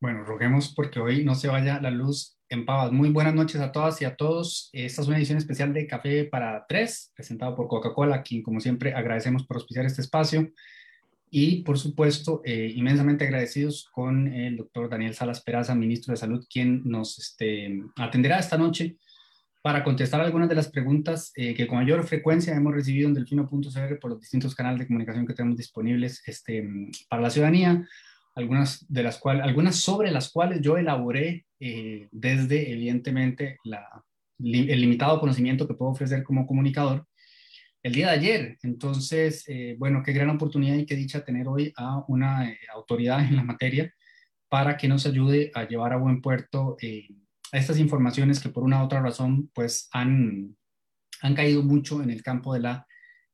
Bueno, roguemos porque hoy no se vaya la luz en pavas. Muy buenas noches a todas y a todos. Esta es una edición especial de Café para Tres, presentado por Coca-Cola, quien como siempre agradecemos por auspiciar este espacio. Y por supuesto, eh, inmensamente agradecidos con el doctor Daniel Salas Peraza, ministro de Salud, quien nos este, atenderá esta noche para contestar algunas de las preguntas eh, que con mayor frecuencia hemos recibido en delfino.cr por los distintos canales de comunicación que tenemos disponibles este, para la ciudadanía algunas, de las cuales, algunas sobre las cuales yo elaboré eh, desde, evidentemente, la, el limitado conocimiento que puedo ofrecer como comunicador el día de ayer. Entonces, eh, bueno, qué gran oportunidad y qué dicha tener hoy a una eh, autoridad en la materia para que nos ayude a llevar a buen puerto estas informaciones que por una u otra razón, pues han, han caído mucho en el campo de la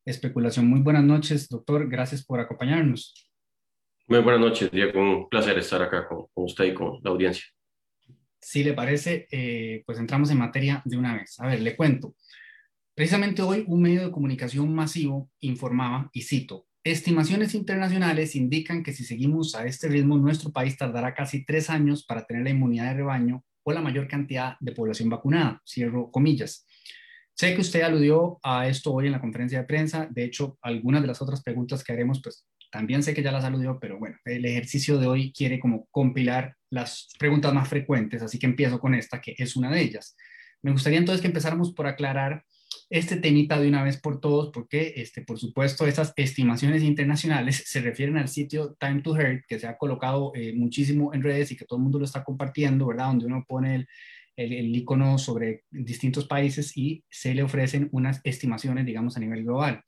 especulación. Muy buenas noches, doctor. Gracias por acompañarnos. Muy buenas noches, Diego. Un placer estar acá con, usted y con la audiencia. Si le parece, eh, pues entramos en materia de una vez. A ver, le cuento. Precisamente hoy un medio de comunicación masivo informaba, y cito, estimaciones internacionales indican que si seguimos a este ritmo, nuestro país tardará casi tres años para tener la inmunidad de rebaño o la mayor cantidad de población vacunada. Cierro comillas. Sé que usted aludió a esto hoy en la conferencia de prensa. De hecho, algunas de las otras preguntas que haremos, pues también sé que ya la saludió, pero bueno, el ejercicio de hoy quiere como compilar las preguntas más frecuentes, así que empiezo con esta, que es una de ellas. Me gustaría entonces que empezáramos por aclarar este temita de una vez por todos, porque, este, por supuesto, esas estimaciones internacionales se refieren al sitio Time to Hurt, que se ha colocado eh, muchísimo en redes y que todo el mundo lo está compartiendo, ¿verdad? Donde uno pone el, el, icono sobre distintos países y se le ofrecen unas estimaciones, digamos, a nivel global.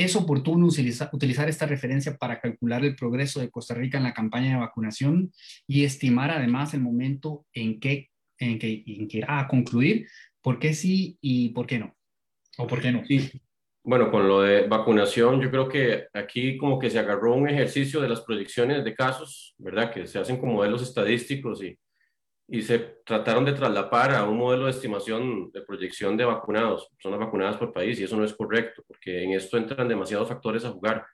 ¿Es oportuno utilizar esta referencia para calcular el progreso de Costa Rica en la campaña de vacunación y estimar además el momento en que, en que, en que irá a concluir? ¿Por qué sí y por qué no? ¿O por qué no? Sí. Bueno, con lo de vacunación, yo creo que aquí como que se agarró un ejercicio de las proyecciones de casos, ¿verdad? Que se hacen con modelos estadísticos y y se trataron de traslapar a un modelo de estimación de proyección de vacunados, personas vacunadas por país, y eso no es correcto, porque en esto entran demasiados factores a jugar.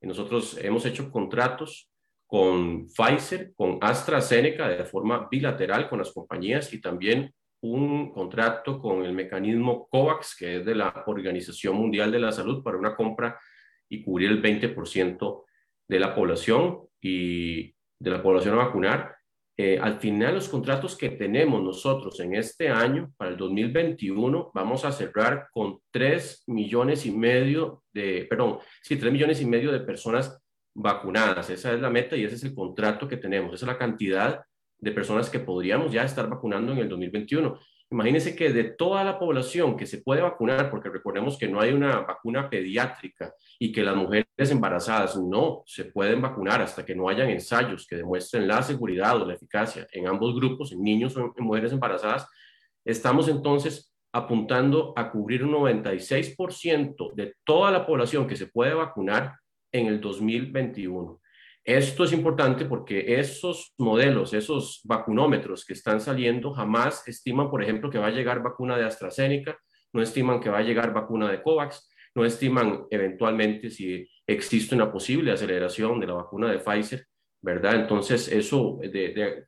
Y nosotros hemos hecho contratos con Pfizer, con AstraZeneca de forma bilateral con las compañías y también un contrato con el mecanismo COVAX, que es de la Organización Mundial de la Salud, para una compra y cubrir el 20% de la población y de la población a vacunar eh, al final los contratos que tenemos nosotros en este año, para el 2021, vamos a cerrar con 3 millones y medio de, perdón, sí, 3 millones y medio de personas vacunadas. Esa es la meta y ese es el contrato que tenemos. Esa es la cantidad de personas que podríamos ya estar vacunando en el 2021. Imagínense que de toda la población que se puede vacunar, porque recordemos que no hay una vacuna pediátrica y que las mujeres embarazadas no se pueden vacunar hasta que no hayan ensayos que demuestren la seguridad o la eficacia en ambos grupos, en niños o en mujeres embarazadas, estamos entonces apuntando a cubrir un 96% de toda la población que se puede vacunar en el 2021. Esto es importante porque esos modelos, esos vacunómetros que están saliendo, jamás estiman, por ejemplo, que va a llegar vacuna de AstraZeneca, no estiman que va a llegar vacuna de COVAX, no estiman eventualmente si existe una posible aceleración de la vacuna de Pfizer, ¿verdad? Entonces, eso,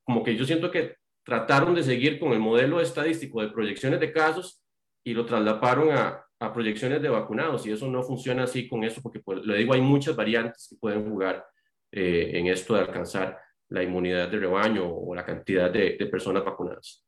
como que yo siento que trataron de seguir con el modelo estadístico de proyecciones de casos y lo trasladaron a, a proyecciones de vacunados y eso no funciona así con eso porque, pues, le digo, hay muchas variantes que pueden jugar eh, en esto de alcanzar la inmunidad de rebaño o la cantidad de, personas vacunadas.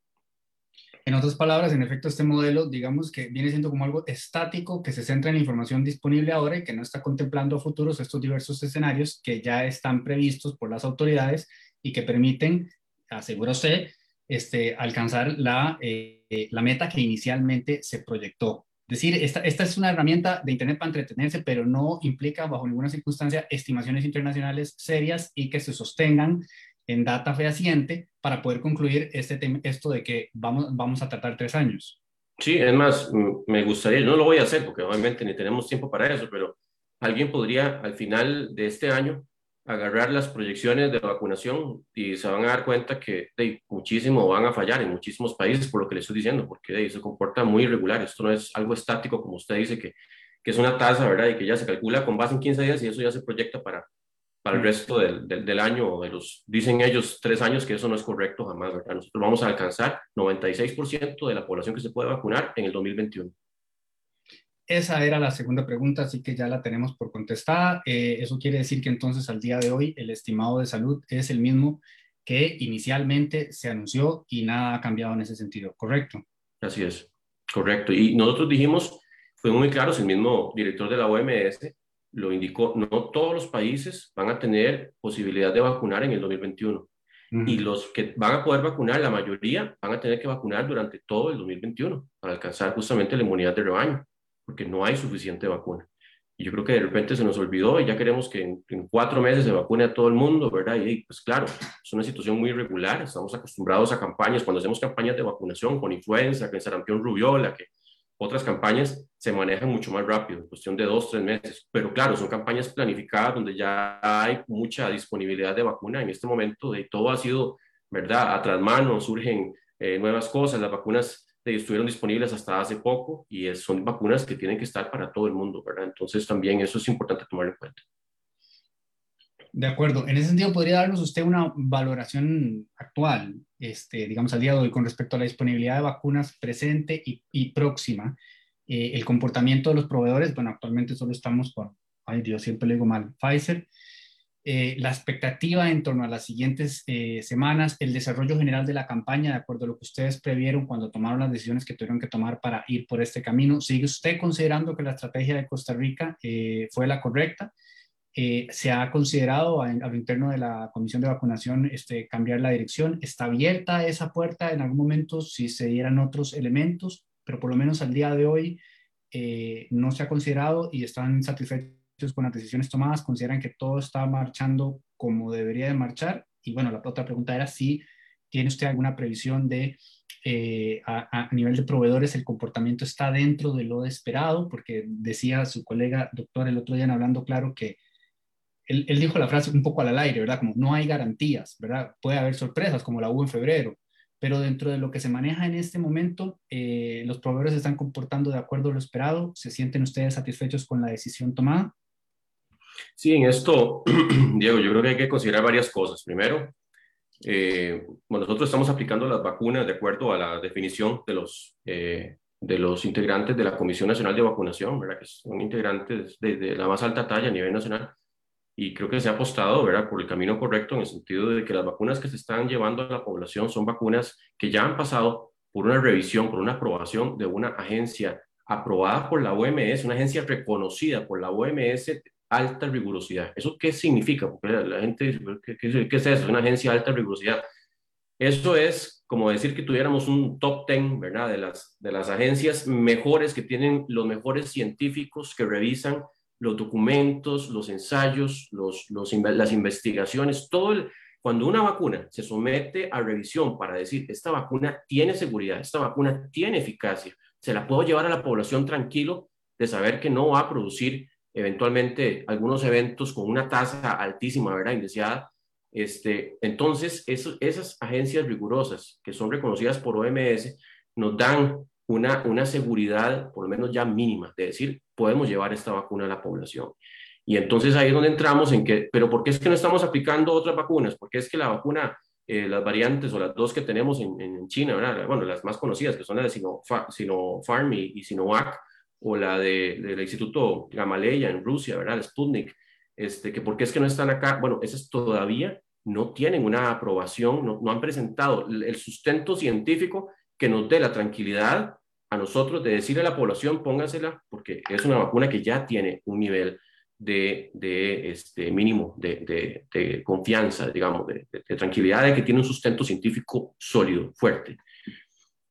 En otras palabras, en efecto, este modelo, digamos que viene siendo como algo estático que se centra en la información disponible ahora y que no está contemplando a futuros estos diversos escenarios que ya están previstos por las autoridades y que permiten, asegura usted, este, alcanzar la, eh, la meta que inicialmente se proyectó decir, esta, esta es una herramienta de Internet para entretenerse, pero no implica bajo ninguna circunstancia estimaciones internacionales serias y que se sostengan en data fehaciente para poder concluir este esto de que vamos, vamos a tratar tres años. Sí, es más, me gustaría, no lo voy a hacer porque obviamente ni tenemos tiempo para eso, pero alguien podría al final de este año agarrar las proyecciones de vacunación y se van a dar cuenta que de, muchísimo van a fallar en muchísimos países por lo que les estoy diciendo, porque de, se comporta muy irregular. Esto no es algo estático, como usted dice, que, que es una tasa, ¿verdad? Y que ya se calcula con base en 15 días y eso ya se proyecta para, para el resto del, del, año, de los, dicen ellos, tres años, que eso no es correcto jamás, ¿verdad? Nosotros vamos a alcanzar 96% de la población que se puede vacunar en el 2021. Esa era la segunda pregunta, así que ya la tenemos por contestada. Eh, eso quiere decir que entonces al día de hoy el estimado de salud es el mismo que inicialmente se anunció y nada ha cambiado en ese sentido, ¿correcto? Así es, correcto. Y nosotros dijimos, fue muy claro, el mismo director de la OMS lo indicó, no todos los países van a tener posibilidad de vacunar en el 2021. Y los que van a poder vacunar, la mayoría van a tener que vacunar durante todo el 2021 para alcanzar justamente la inmunidad de rebaño, porque no hay suficiente vacuna. Y yo creo que de repente se nos olvidó y ya queremos que en, cuatro meses se vacune a todo el mundo, ¿verdad? Y pues claro, es una situación muy irregular. Estamos acostumbrados a campañas, cuando hacemos campañas de vacunación con influenza, con sarampión rubiola, que otras campañas se manejan mucho más rápido, en cuestión de dos, tres meses. Pero claro, son campañas planificadas donde ya hay mucha disponibilidad de vacuna. En este momento de todo ha sido, ¿verdad? A tras mano, surgen eh, nuevas cosas. Las vacunas estuvieron disponibles hasta hace poco y son vacunas que tienen que estar para todo el mundo, ¿verdad? Entonces también eso es importante tomar en cuenta. De acuerdo. En ese sentido, ¿podría darnos usted una valoración actual, este, digamos, al día de hoy, con respecto a la disponibilidad de vacunas presente y, próxima? Eh, el comportamiento de los proveedores, bueno, actualmente solo estamos con, ay Dios, siempre le digo mal, Pfizer. Eh, la expectativa en torno a las siguientes eh, semanas, el desarrollo general de la campaña, de acuerdo a lo que ustedes previeron cuando tomaron las decisiones que tuvieron que tomar para ir por este camino. ¿Sigue usted considerando que la estrategia de Costa Rica fue la correcta? Eh, se ha considerado a, lo interno de la comisión de vacunación este, cambiar la dirección. Está abierta esa puerta en algún momento si se dieran otros elementos, pero por lo menos al día de hoy eh, no se ha considerado y están satisfechos con las decisiones tomadas, consideran que todo está marchando como debería de marchar. Y bueno, la otra pregunta era si tiene usted alguna previsión de eh, a, a, nivel de proveedores el comportamiento está dentro de lo esperado, porque decía su colega doctor el otro día hablando claro que él, dijo la frase un poco al aire, ¿verdad? Como no hay garantías, ¿verdad? Puede haber sorpresas como la hubo en febrero, pero dentro de lo que se maneja en este momento, eh, los proveedores se están comportando de acuerdo a lo esperado. ¿Se sienten ustedes satisfechos con la decisión tomada? Sí, en esto, Diego, yo creo que hay que considerar varias cosas. Primero, eh, bueno, nosotros estamos aplicando las vacunas de acuerdo a la definición de los, eh, de los integrantes de la Comisión Nacional de Vacunación, ¿verdad? que son integrantes de, de, la más alta talla a nivel nacional y creo que se ha apostado ¿verdad? por el camino correcto en el sentido de que las vacunas que se están llevando a la población son vacunas que ya han pasado por una revisión, por una aprobación de una agencia aprobada por la OMS, una agencia reconocida por la OMS alta rigurosidad. ¿Eso qué significa? Porque la, gente dice, ¿qué, ¿qué, es eso? Una agencia de alta rigurosidad. Eso es como decir que tuviéramos un top 10, ¿verdad? De las, de las agencias mejores que tienen los mejores científicos que revisan los documentos, los ensayos, los, las investigaciones, todo el, cuando una vacuna se somete a revisión para decir, esta vacuna tiene seguridad, esta vacuna tiene eficacia, se la puedo llevar a la población tranquilo de saber que no va a producir eventualmente algunos eventos con una tasa altísima, ¿verdad? Indeseada. Este, entonces, esas agencias rigurosas que son reconocidas por OMS nos dan una, una seguridad, por lo menos ya mínima, de decir, podemos llevar esta vacuna a la población. Y entonces ahí es donde entramos en que, pero ¿por qué es que no estamos aplicando otras vacunas? ¿Por qué es que la vacuna, eh, las variantes o las dos que tenemos en, en China, ¿verdad? bueno, las más conocidas, que son las de Sinopharm y, y, Sinovac, o la de, del Instituto Gamaleya en Rusia, ¿verdad? Sputnik, este, que ¿por qué es que no están acá? Bueno, esas todavía no tienen una aprobación, no, no han presentado el sustento científico que nos dé la tranquilidad a nosotros de decirle a la población, póngasela, porque es una vacuna que ya tiene un nivel de, de este mínimo de, de, confianza, digamos, de, tranquilidad, de que tiene un sustento científico sólido, fuerte.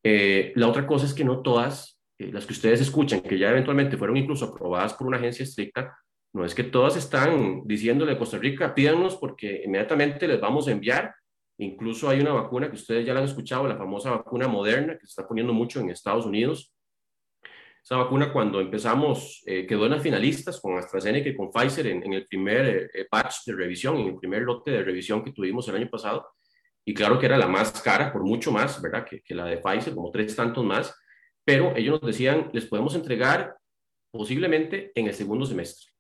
Eh, la otra cosa es que no todas, eh, las que ustedes escuchan, que ya eventualmente fueron incluso aprobadas por una agencia estricta, no es que todas están diciéndole a Costa Rica, pídanos porque inmediatamente les vamos a enviar Incluso hay una vacuna que ustedes ya la han escuchado, la famosa vacuna moderna, que se está poniendo mucho en Estados Unidos. Esa vacuna cuando empezamos eh, quedó en las finalistas con AstraZeneca y con Pfizer en, el primer eh, batch de revisión, en el primer lote de revisión que tuvimos el año pasado. Y claro que era la más cara, por mucho más, ¿verdad? Que, que la de Pfizer, como tres tantos más. Pero ellos nos decían, les podemos entregar posiblemente en el segundo semestre.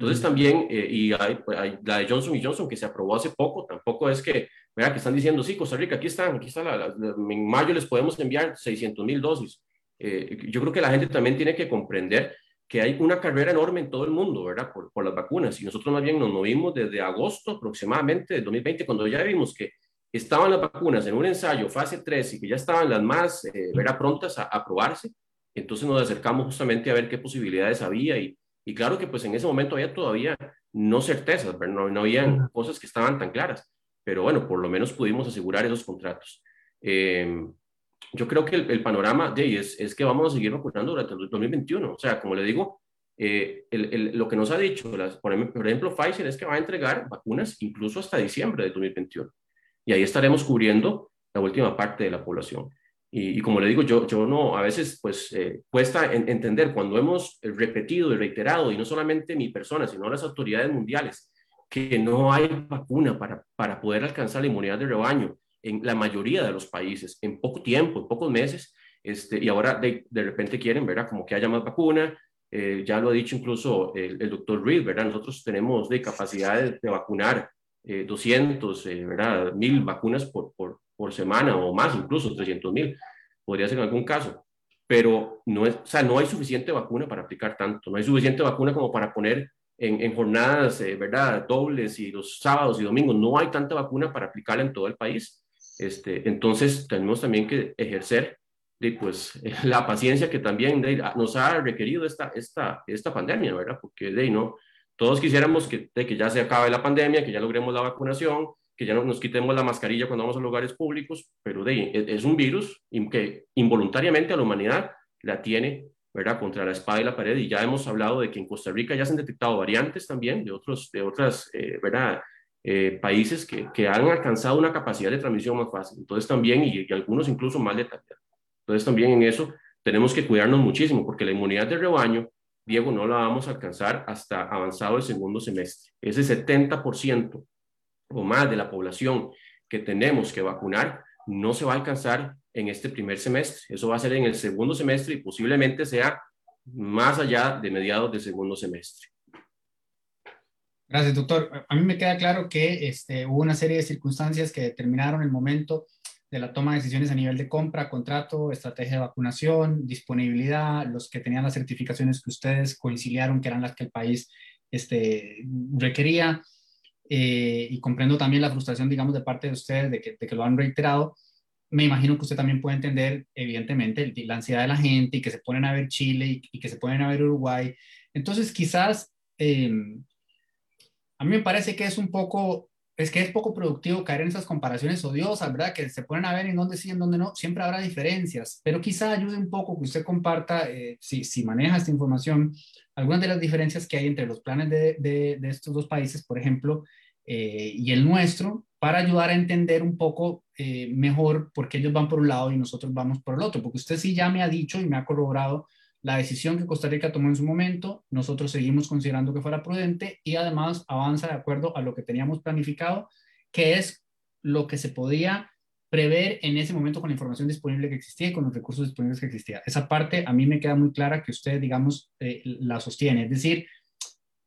Entonces también, eh, y pues, hay, la de Johnson y Johnson que se aprobó hace poco, tampoco es que, vea, que están diciendo, sí, Costa Rica, aquí están, aquí está, la, en mayo les podemos enviar 600 mil dosis. Eh, yo creo que la gente también tiene que comprender que hay una carrera enorme en todo el mundo, ¿verdad? Por, por las vacunas. Y nosotros más bien nos movimos desde agosto aproximadamente de 2020, cuando ya vimos que estaban las vacunas en un ensayo fase 3 y que ya estaban las más, eh, ¿verdad? Prontas a, aprobarse. Entonces nos acercamos justamente a ver qué posibilidades había y, y claro que pues en ese momento había todavía no certezas, no, no había cosas que estaban tan claras, pero bueno, por lo menos pudimos asegurar esos contratos. Em, yo creo que el, panorama de es, es que vamos a seguir vacunando durante el 2021. O sea, como le digo, eh, el, lo que nos ha dicho, las, por, ejemplo, Pfizer es que va a entregar vacunas incluso hasta diciembre de 2021. Y ahí estaremos cubriendo la última parte de la población. Y, como le digo, yo, yo no, a veces pues eh, cuesta entender cuando hemos repetido y reiterado, y no solamente mi persona, sino las autoridades mundiales, que no hay vacuna para, para poder alcanzar la inmunidad de rebaño en la mayoría de los países, en poco tiempo, en pocos meses, este, y ahora de, de repente quieren, ¿verdad? Como que haya más vacuna, eh, ya lo ha dicho incluso el, el doctor Reed, ¿verdad? Nosotros tenemos de capacidad de, vacunar 200, eh, ¿verdad? Mil vacunas por, por, por semana o más, incluso 300 mil, podría ser en algún caso. Pero no, es, o sea, no hay suficiente vacuna para aplicar tanto, no hay suficiente vacuna como para poner en, en jornadas, eh, ¿verdad?, dobles y los sábados y domingos, no hay tanta vacuna para aplicarla en todo el país. Este, entonces, tenemos también que ejercer de, pues, la paciencia que también nos ha requerido esta, esta, esta pandemia, ¿verdad? Porque de, no, todos quisiéramos que, de que ya se acabe la pandemia, que ya logremos la vacunación, que ya no nos quitemos la mascarilla cuando vamos a lugares públicos, pero de, es un virus que involuntariamente a la humanidad la tiene, ¿verdad?, contra la espada y la pared, y ya hemos hablado de que en Costa Rica ya se han detectado variantes también de otros, de otras, eh, ¿verdad?, eh, países que, que, han alcanzado una capacidad de transmisión más fácil, entonces también, y, y algunos incluso más letal. Entonces también en eso tenemos que cuidarnos muchísimo, porque la inmunidad de rebaño, Diego, no la vamos a alcanzar hasta avanzado el segundo semestre. Ese 70% o más de la población que tenemos que vacunar no se va a alcanzar en este primer semestre. Eso va a ser en el segundo semestre y posiblemente sea más allá de mediados del segundo semestre. Gracias, doctor. A mí me queda claro que este, hubo una serie de circunstancias que determinaron el momento de la toma de decisiones a nivel de compra, contrato, estrategia de vacunación, disponibilidad, los que tenían las certificaciones que ustedes coincidieron que eran las que el país este, requería. Eh, y comprendo también la frustración, digamos, de parte de ustedes de que, de que lo han reiterado, me imagino que usted también puede entender, evidentemente, la ansiedad de la gente y que se ponen a ver Chile y, que se ponen a ver Uruguay. Entonces, quizás em, a mí me parece que es un poco, es que es poco productivo caer en esas comparaciones odiosas, ¿verdad? Que se ponen a ver en dónde sí, en dónde no. Siempre habrá diferencias, pero quizá ayude un poco que usted comparta, eh, si, si, maneja esta información, algunas de las diferencias que hay entre los planes de, de, de estos dos países, por ejemplo, eh, y el nuestro para ayudar a entender un poco eh, mejor por qué ellos van por un lado y nosotros vamos por el otro, porque usted sí ya me ha dicho y me ha corroborado la decisión que Costa Rica tomó en su momento, nosotros seguimos considerando que fuera prudente y además avanza de acuerdo a lo que teníamos planificado, que es lo que se podía prever en ese momento con la información disponible que existía y con los recursos disponibles que existía. Esa parte a mí me queda muy clara que usted, digamos, eh, la sostiene. Es decir,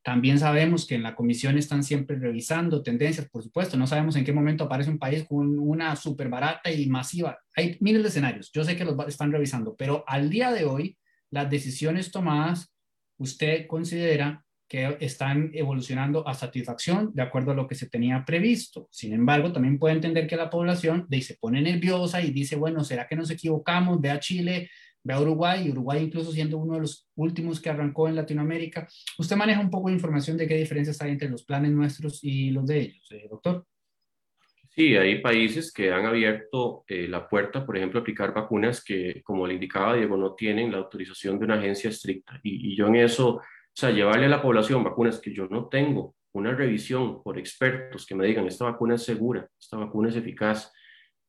también sabemos que en la comisión están siempre revisando tendencias, por supuesto. No sabemos en qué momento aparece un país con una súper barata y masiva. Hay miles de escenarios. Yo sé que los están revisando, pero al día de hoy, las decisiones tomadas, usted considera que están evolucionando a satisfacción de acuerdo a lo que se tenía previsto. Sin embargo, también puede entender que la población de, se pone nerviosa y dice, bueno, ¿será que nos equivocamos? Ve a Chile, ve a Uruguay, Uruguay incluso siendo uno de los últimos que arrancó en Latinoamérica. ¿Usted maneja un poco de información de qué diferencias hay entre los planes nuestros y los de ellos, eh, doctor? Sí, hay países que han abierto eh, la puerta, por ejemplo, a aplicar vacunas que, como le indicaba Diego, no tienen la autorización de una agencia estricta. Y, yo en eso, o sea, llevarle a la población vacunas que yo no tengo, una revisión por expertos que me digan, esta vacuna es segura, esta vacuna es eficaz,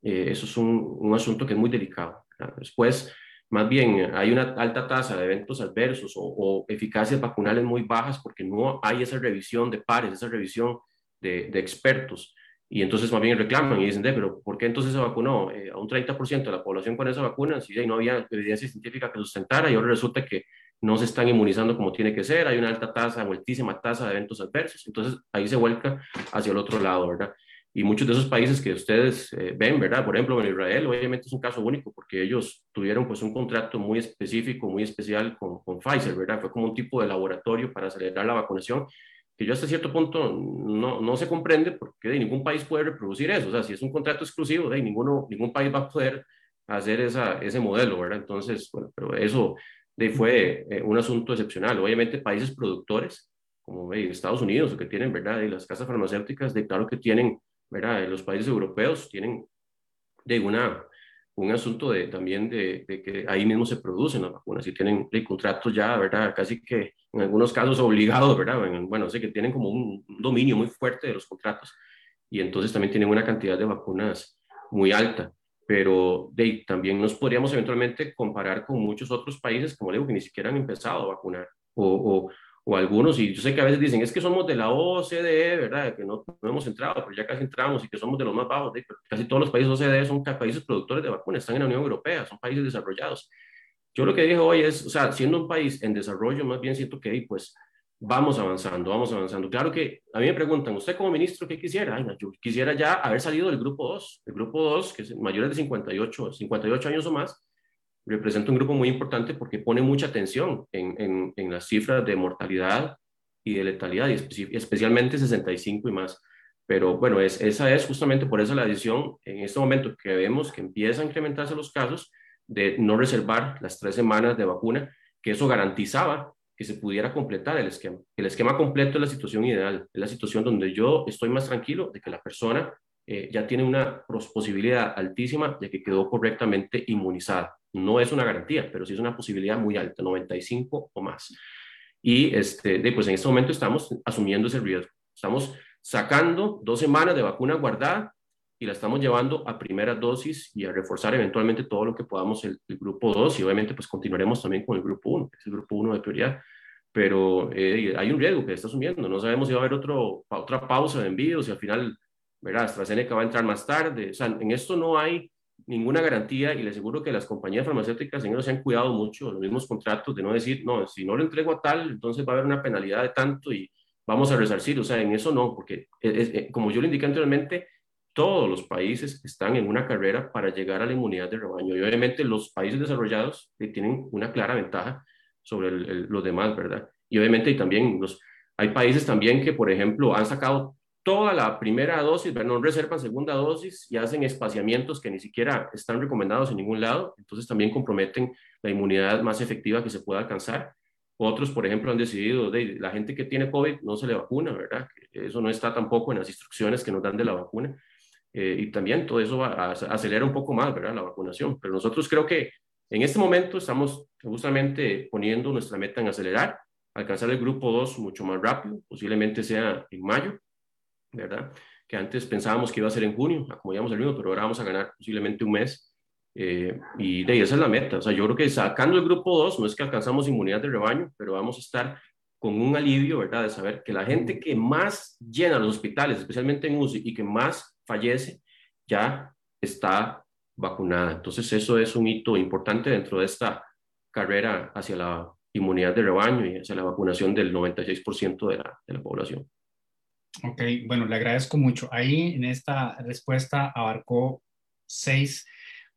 eh, eso es un, un, asunto que es muy delicado. Después, más bien, hay una alta tasa de eventos adversos o, eficacias vacunales muy bajas porque no hay esa revisión de pares, esa revisión de, expertos. Y entonces más bien reclaman y dicen, pero ¿por qué entonces se vacunó eh, a un 30% de la población con esa vacuna si no había evidencia científica que sustentara y ahora resulta que no se están inmunizando como tiene que ser, hay una alta tasa, altísima tasa de eventos adversos, entonces ahí se vuelca hacia el otro lado, ¿verdad? Y muchos de esos países que ustedes eh, ven, ¿verdad? Por ejemplo, en Israel, obviamente es un caso único porque ellos tuvieron pues un contrato muy específico, muy especial con, con Pfizer, ¿verdad? Fue como un tipo de laboratorio para acelerar la vacunación que yo hasta cierto punto no, no se comprende porque de ningún país puede reproducir eso. O sea, si es un contrato exclusivo, de ninguno, ningún país va a poder hacer esa, ese modelo, ¿verdad? Entonces, bueno, pero eso de, fue eh, un asunto excepcional. Obviamente, países productores, como Estados Unidos, que tienen, ¿verdad? Y las casas farmacéuticas, de claro que tienen, ¿verdad? Los países europeos tienen de una, un asunto de, también de, de, que ahí mismo se producen las vacunas y tienen de contratos ya, ¿verdad? Casi que en algunos casos obligados, ¿verdad? Bueno, sé que tienen como un dominio muy fuerte de los contratos y entonces también tienen una cantidad de vacunas muy alta, pero de, también nos podríamos eventualmente comparar con muchos otros países, como digo, que ni siquiera han empezado a vacunar o, o, o algunos, y yo sé que a veces dicen, es que somos de la OCDE, ¿verdad? Que no, no hemos entrado, pero ya casi entramos y que somos de los más bajos. Casi todos los países OCDE son países productores de vacunas, están en la Unión Europea, son países desarrollados. Yo lo que dije hoy es, o sea, siendo un país en desarrollo, más bien siento que ahí, pues, vamos avanzando, vamos avanzando. Claro que a mí me preguntan, ¿usted como ministro qué quisiera? Ay, yo quisiera ya haber salido del grupo 2. El grupo 2, que es mayores de 58, 58 años o más, representa un grupo muy importante porque pone mucha atención en, en, las cifras de mortalidad y de letalidad, y especialmente 65 y más. Pero bueno, es, esa es justamente por eso la decisión en este momento que vemos que empiezan a incrementarse los casos de no reservar las tres semanas de vacuna, que eso garantizaba que se pudiera completar el esquema. El esquema completo es la situación ideal, es la situación donde yo estoy más tranquilo de que la persona eh, ya tiene una posibilidad altísima de que quedó correctamente inmunizada. No es una garantía, pero sí es una posibilidad muy alta, 95 o más. Y este, pues en este momento estamos asumiendo ese riesgo. Estamos sacando dos semanas de vacuna guardada y la estamos llevando a primera dosis y a reforzar eventualmente todo lo que podamos el, grupo 2 y obviamente pues continuaremos también con el grupo 1, que es el grupo 1 de prioridad. Pero eh, hay un riesgo que está asumiendo. No sabemos si va a haber otro, otra pausa de envíos y al final, verá, AstraZeneca va a entrar más tarde. O sea, en esto no hay ninguna garantía y le aseguro que las compañías farmacéuticas en se han cuidado mucho, los mismos contratos, de no decir, no, si no lo entrego a tal, entonces va a haber una penalidad de tanto y vamos a resarcir. O sea, en eso no, porque es, como yo le indiqué anteriormente, todos los países están en una carrera para llegar a la inmunidad de rebaño y obviamente los países desarrollados tienen una clara ventaja sobre los demás, ¿verdad? Y obviamente y también los, hay países también que, por ejemplo, han sacado toda la primera dosis, no reservan segunda dosis y hacen espaciamientos que ni siquiera están recomendados en ningún lado, entonces también comprometen la inmunidad más efectiva que se pueda alcanzar. Otros, por ejemplo, han decidido, de la gente que tiene COVID no se le vacuna, ¿verdad? Eso no está tampoco en las instrucciones que nos dan de la vacuna. Eh, y también todo eso va a, acelera un poco más, ¿verdad? La vacunación. Pero nosotros creo que en este momento estamos justamente poniendo nuestra meta en acelerar, alcanzar el grupo 2 mucho más rápido, posiblemente sea en mayo, ¿verdad? Que antes pensábamos que iba a ser en junio, como íbamos el mismo, pero ahora vamos a ganar posiblemente un mes. Eh, y de ahí esa es la meta. O sea, yo creo que sacando el grupo 2, no es que alcanzamos inmunidad de rebaño, pero vamos a estar con un alivio, ¿verdad? De saber que la gente que más llena los hospitales, especialmente en UCI, y que más fallece, ya está vacunada. Entonces, eso es un hito importante dentro de esta carrera hacia la inmunidad de rebaño y hacia la vacunación del 96% de la, de la población. Ok, bueno, le agradezco mucho. Ahí en esta respuesta abarcó seis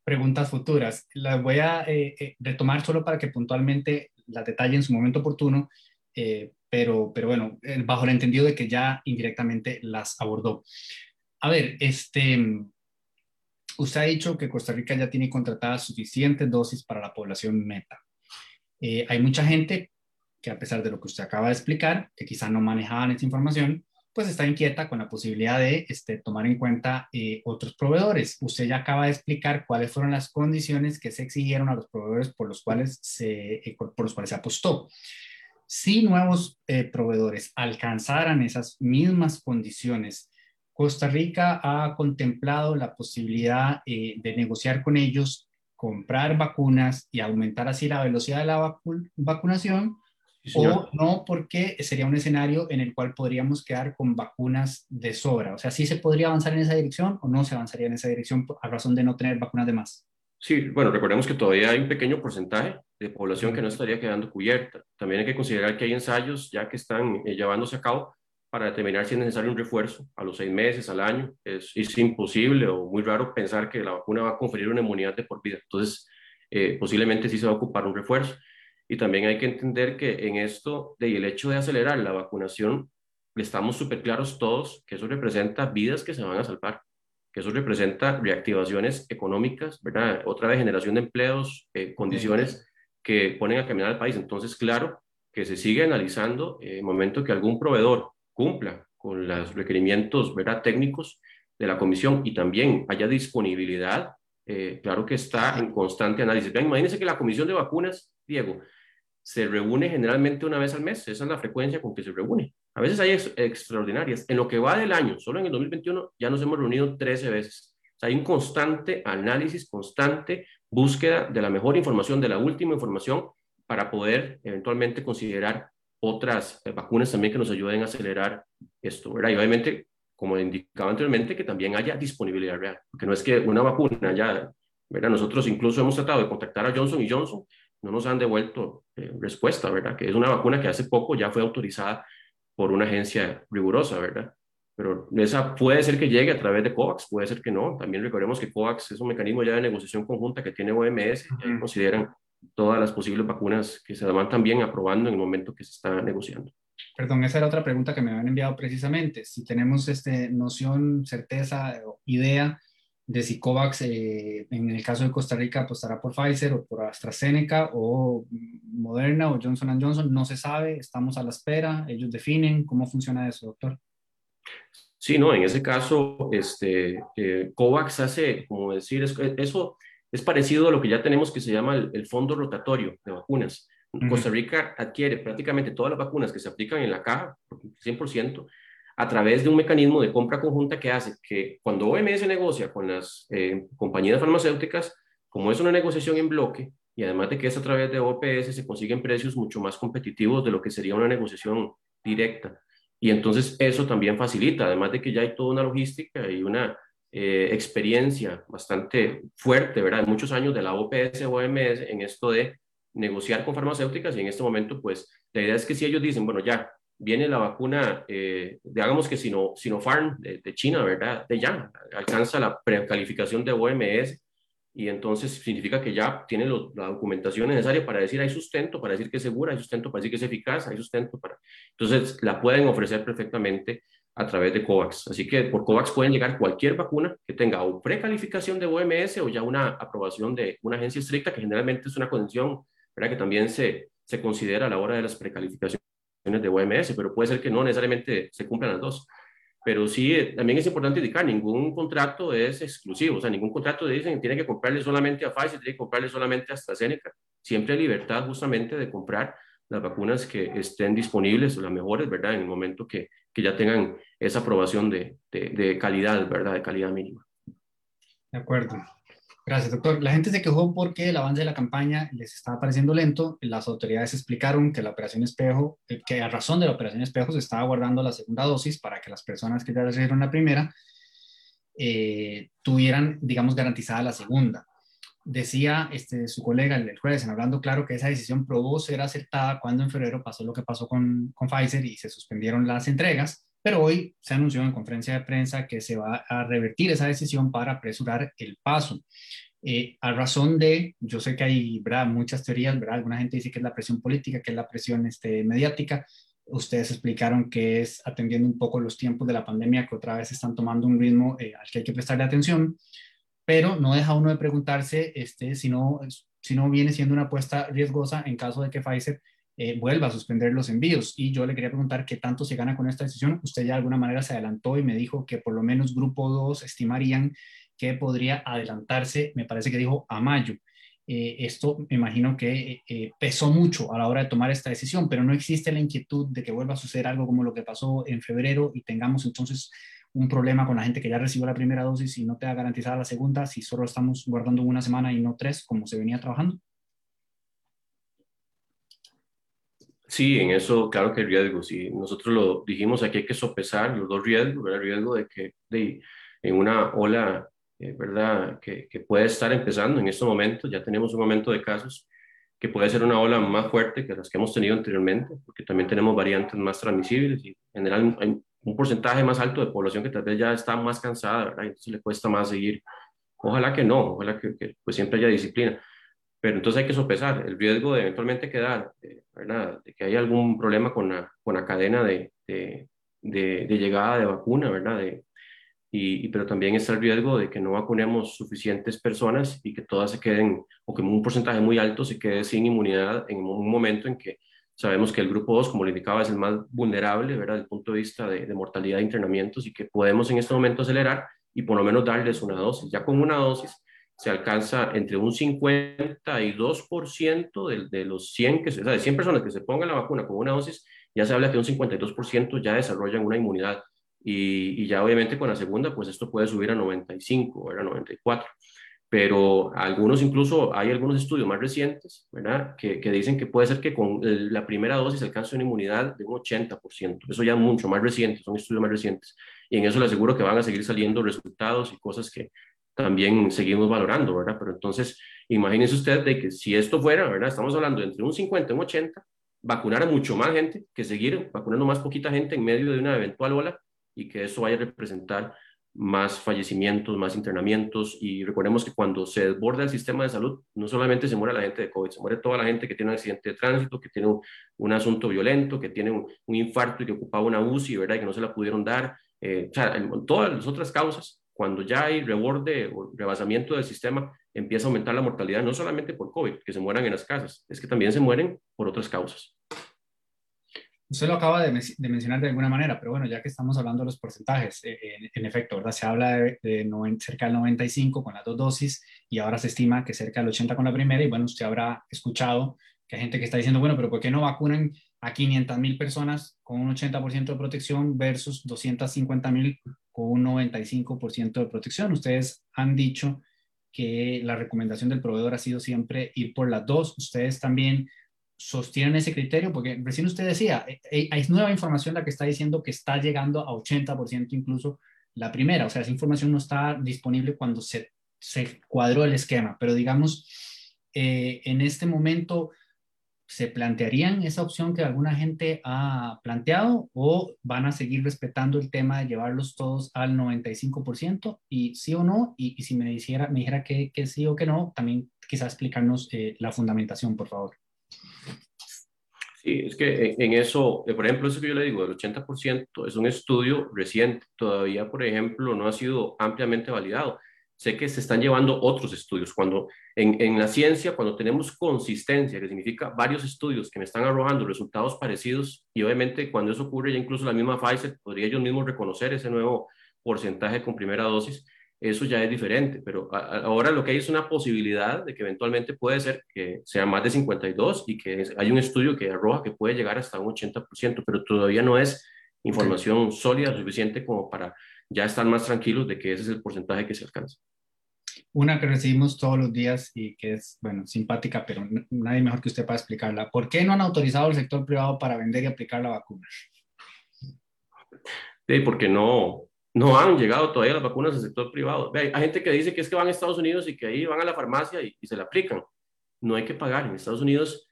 preguntas futuras. Las voy a eh, eh, retomar solo para que puntualmente las detalle en su momento oportuno, eh, pero, pero bueno, bajo el entendido de que ya indirectamente las abordó. A ver, este, usted ha dicho que Costa Rica ya tiene contratadas suficientes dosis para la población meta. hay mucha gente que a pesar de lo que usted acaba de explicar, que quizá no manejaban esta información, pues está inquieta con la posibilidad de este, tomar en cuenta eh, otros proveedores. Usted ya acaba de explicar cuáles fueron las condiciones que se exigieron a los proveedores por los cuales se, eh, apostó. Si nuevos eh, proveedores alcanzaran esas mismas condiciones, Costa Rica ha contemplado la posibilidad de negociar con ellos, comprar vacunas y aumentar así la velocidad de la vacunación o no, porque sería un escenario en el cual podríamos quedar con vacunas de sobra. O sea, sí se podría avanzar en esa dirección o no se avanzaría en esa dirección a razón de no tener vacunas de más. Sí, bueno, recordemos que todavía hay un pequeño porcentaje de población que no estaría quedando cubierta. También hay que considerar que hay ensayos ya que están eh, llevándose a cabo para determinar si es necesario un refuerzo a los seis meses, al año. Es, es, imposible o muy raro pensar que la vacuna va a conferir una inmunidad de por vida. Entonces, eh, posiblemente sí se va a ocupar un refuerzo. Y también hay que entender que en esto, de, el hecho de acelerar la vacunación, estamos súper claros todos que eso representa vidas que se van a salvar que eso representa reactivaciones económicas, ¿verdad? Otra vez generación de empleos, eh, condiciones que ponen a caminar al país. Entonces, claro, que se sigue analizando en el momento que algún proveedor cumpla con los requerimientos, ¿verdad? Técnicos de la comisión y también haya disponibilidad, eh, claro que está en constante análisis. Vean, imagínense que la comisión de vacunas, Diego, se reúne generalmente una vez al mes, esa es la frecuencia con que se reúne. A veces hay extraordinarias. En lo que va del año, solo en el 2021, ya nos hemos reunido 13 veces. hay un constante análisis, constante búsqueda de la mejor información, de la última información, para poder eventualmente considerar otras eh, vacunas también que nos ayuden a acelerar esto, ¿verdad? Y obviamente, como indicaba anteriormente, que también haya disponibilidad real, porque no es que una vacuna ya, ¿verdad? Nosotros incluso hemos tratado de contactar a Johnson y Johnson no nos han devuelto eh, respuesta, ¿verdad? Que es una vacuna que hace poco ya fue autorizada por una agencia rigurosa, ¿verdad? Pero esa puede ser que llegue a través de COVAX, puede ser que no. También recordemos que COVAX es un mecanismo ya de negociación conjunta que tiene OMS y consideran todas las posibles vacunas que se van también aprobando en el momento que se está negociando. Perdón, esa era otra pregunta que me habían enviado precisamente. Si tenemos este, noción, certeza idea de si COVAX, eh, en el caso de Costa Rica, apostará por Pfizer o por AstraZeneca o Moderna o Johnson Johnson, no se sabe, estamos a la espera, ellos definen cómo funciona eso, doctor. Sí, no, en ese caso, este, eh, COVAX hace, como decir, eso es parecido a lo que ya tenemos que se llama el, fondo rotatorio de vacunas. Costa Rica adquiere prácticamente todas las vacunas que se aplican en la caja, 100%, a través de un mecanismo de compra conjunta que hace que cuando OMS negocia con las eh, compañías farmacéuticas, como es una negociación en bloque, y además de que es a través de OPS, se consiguen precios mucho más competitivos de lo que sería una negociación directa. Y entonces eso también facilita, además de que ya hay toda una logística y una eh, experiencia bastante fuerte, ¿verdad? Muchos años de la OPS OMS en esto de negociar con farmacéuticas y en este momento, pues, la idea es que si ellos dicen, bueno, ya, viene la vacuna, eh, digamos que Sino, Sinopharm de, de, China, ¿verdad? De ya, alcanza la precalificación de OMS y entonces significa que ya tiene la documentación necesaria para decir hay sustento, para decir que es segura, hay sustento para decir que es eficaz, hay sustento para... Entonces la pueden ofrecer perfectamente a través de COVAX. Así que por COVAX pueden llegar cualquier vacuna que tenga o precalificación de OMS o ya una aprobación de una agencia estricta, que generalmente es una condición ¿verdad? que también se, se considera a la hora de las precalificaciones de OMS, pero puede ser que no necesariamente se cumplan las dos. Pero sí, eh, también es importante indicar, ningún contrato es exclusivo, o sea, ningún contrato dicen tiene que comprarle solamente a Pfizer, tiene que comprarle solamente a AstraZeneca. Siempre hay libertad justamente de comprar las vacunas que estén disponibles, las mejores, ¿verdad? En el momento que, que ya tengan esa aprobación de, calidad, ¿verdad? De calidad mínima. De acuerdo. Gracias, doctor. La gente se quejó porque el avance de la campaña les estaba pareciendo lento. Las autoridades explicaron que la operación espejo, eh, que a razón de la operación espejo se estaba guardando la segunda dosis para que las personas que ya recibieron la primera eh, tuvieran, digamos, garantizada la segunda. Decía este, su colega el jueves en hablando claro que esa decisión probó ser acertada cuando en febrero pasó lo que pasó con, con Pfizer y se suspendieron las entregas pero hoy se anunció en conferencia de prensa que se va a revertir esa decisión para apresurar el paso. Eh, a razón de, yo sé que hay muchas teorías, ¿verdad? alguna gente dice que es la presión política, que es la presión este, mediática. Ustedes explicaron que es atendiendo un poco los tiempos de la pandemia que otra vez están tomando un ritmo eh, al que hay que prestarle atención, pero no deja uno de preguntarse este, si, no, si no viene siendo una apuesta riesgosa en caso de que Pfizer eh, vuelva a suspender los envíos. Y yo le quería preguntar qué tanto se gana con esta decisión. Usted ya de alguna manera se adelantó y me dijo que por lo menos Grupo 2 estimarían que podría adelantarse, me parece que dijo a mayo. Eh, esto me imagino que eh, pesó mucho a la hora de tomar esta decisión, pero no existe la inquietud de que vuelva a suceder algo como lo que pasó en febrero y tengamos entonces un problema con la gente que ya recibió la primera dosis y no te ha garantizada la segunda, si solo estamos guardando una semana y no tres, como se venía trabajando. Sí, en eso, claro que hay riesgo. Sí, nosotros lo dijimos aquí, hay que sopesar los dos riesgos, el riesgo de que de, en una ola eh, ¿verdad? Que, que, puede estar empezando en estos momentos. Ya tenemos un momento de casos que puede ser una ola más fuerte que las que hemos tenido anteriormente, porque también tenemos variantes más transmisibles y en general hay un porcentaje más alto de población que tal vez ya está más cansada, ¿verdad? Entonces le cuesta más seguir. Ojalá que no, ojalá que, pues siempre haya disciplina. Pero entonces hay que sopesar el riesgo de eventualmente quedar, eh, ¿verdad? De que haya algún problema con la, con la cadena de, de, de, de llegada de vacuna, ¿verdad? De, y, pero también está el riesgo de que no vacunemos suficientes personas y que todas se queden, o que un porcentaje muy alto se quede sin inmunidad en un momento en que sabemos que el grupo 2, como le indicaba, es el más vulnerable, ¿verdad?, desde el punto de vista de, de mortalidad de internamientos y que podemos en este momento acelerar y por lo menos darles una dosis. Ya con una dosis se alcanza entre un 52% de, de los 100, que, o sea, de 100 personas que se pongan la vacuna con una dosis, ya se habla que un 52% ya desarrollan una inmunidad y, ya obviamente con la segunda, pues esto puede subir a 95, a 94. Pero algunos, incluso hay algunos estudios más recientes, ¿verdad? Que, que dicen que puede ser que con la primera dosis alcance una inmunidad de un 80%. Eso ya mucho más reciente, son estudios más recientes. Y en eso le aseguro que van a seguir saliendo resultados y cosas que también seguimos valorando, ¿verdad? Pero entonces, imagínense usted de que si esto fuera, ¿verdad? Estamos hablando entre un 50 y un 80, vacunar a mucho más gente que seguir vacunando más poquita gente en medio de una eventual ola y que eso vaya a representar más fallecimientos, más internamientos y recordemos que cuando se desborda el sistema de salud, no solamente se muere la gente de COVID, se muere toda la gente que tiene un accidente de tránsito, que tiene un, asunto violento, que tiene un, infarto y que ocupaba una UCI, ¿verdad? Y que no se la pudieron dar, eh, o sea, todas las otras causas, cuando ya hay reborde o rebasamiento del sistema, empieza a aumentar la mortalidad, no solamente por COVID, que se mueran en las casas, es que también se mueren por otras causas. Usted lo acaba de, mencionar de alguna manera, pero bueno, ya que estamos hablando de los porcentajes, eh, en, efecto, ¿verdad? Se habla de, cerca del 95 con las dos dosis y ahora se estima que cerca del 80 con la primera y bueno, usted habrá escuchado que hay gente que está diciendo, bueno, pero ¿por qué no vacunan a 500 mil personas con un 80% de protección versus 250 mil con un 95% de protección? Ustedes han dicho que la recomendación del proveedor ha sido siempre ir por las dos. Ustedes también sostienen ese criterio? Porque recién usted decía, eh, eh, hay nueva información la que está diciendo que está llegando a 80% incluso la primera, o sea, esa información no está disponible cuando se, se cuadró el esquema, pero digamos, eh, en este momento, ¿se plantearían esa opción que alguna gente ha planteado o van a seguir respetando el tema de llevarlos todos al 95% y sí o no? Y, si me dijera, me dijera que, que, sí o que no, también quizás explicarnos la fundamentación, por favor. Sí, es que en, eso, eh, por ejemplo, eso que yo le digo, del 80% es un estudio reciente, todavía, por ejemplo, no ha sido ampliamente validado. Sé que se están llevando otros estudios. Cuando en, en la ciencia, cuando tenemos consistencia, que significa varios estudios que me están arrojando resultados parecidos, y obviamente cuando eso ocurre, ya incluso la misma Pfizer podría ellos mismos reconocer ese nuevo porcentaje con primera dosis, eso ya es diferente, pero ahora lo que hay es una posibilidad de que eventualmente puede ser que sea más de 52 y que hay un estudio que arroja que puede llegar hasta un 80%, pero todavía no es información sólida suficiente como para ya estar más tranquilos de que ese es el porcentaje que se alcanza. Una que recibimos todos los días y que es, bueno, simpática, pero nadie mejor que usted para explicarla. ¿Por qué no han autorizado el sector privado para vender y aplicar la vacuna? Sí, porque no, no han llegado todavía las vacunas al sector privado. Hay, gente que dice que es que van a Estados Unidos y que ahí van a la farmacia y, se la aplican. No hay que pagar. En Estados Unidos,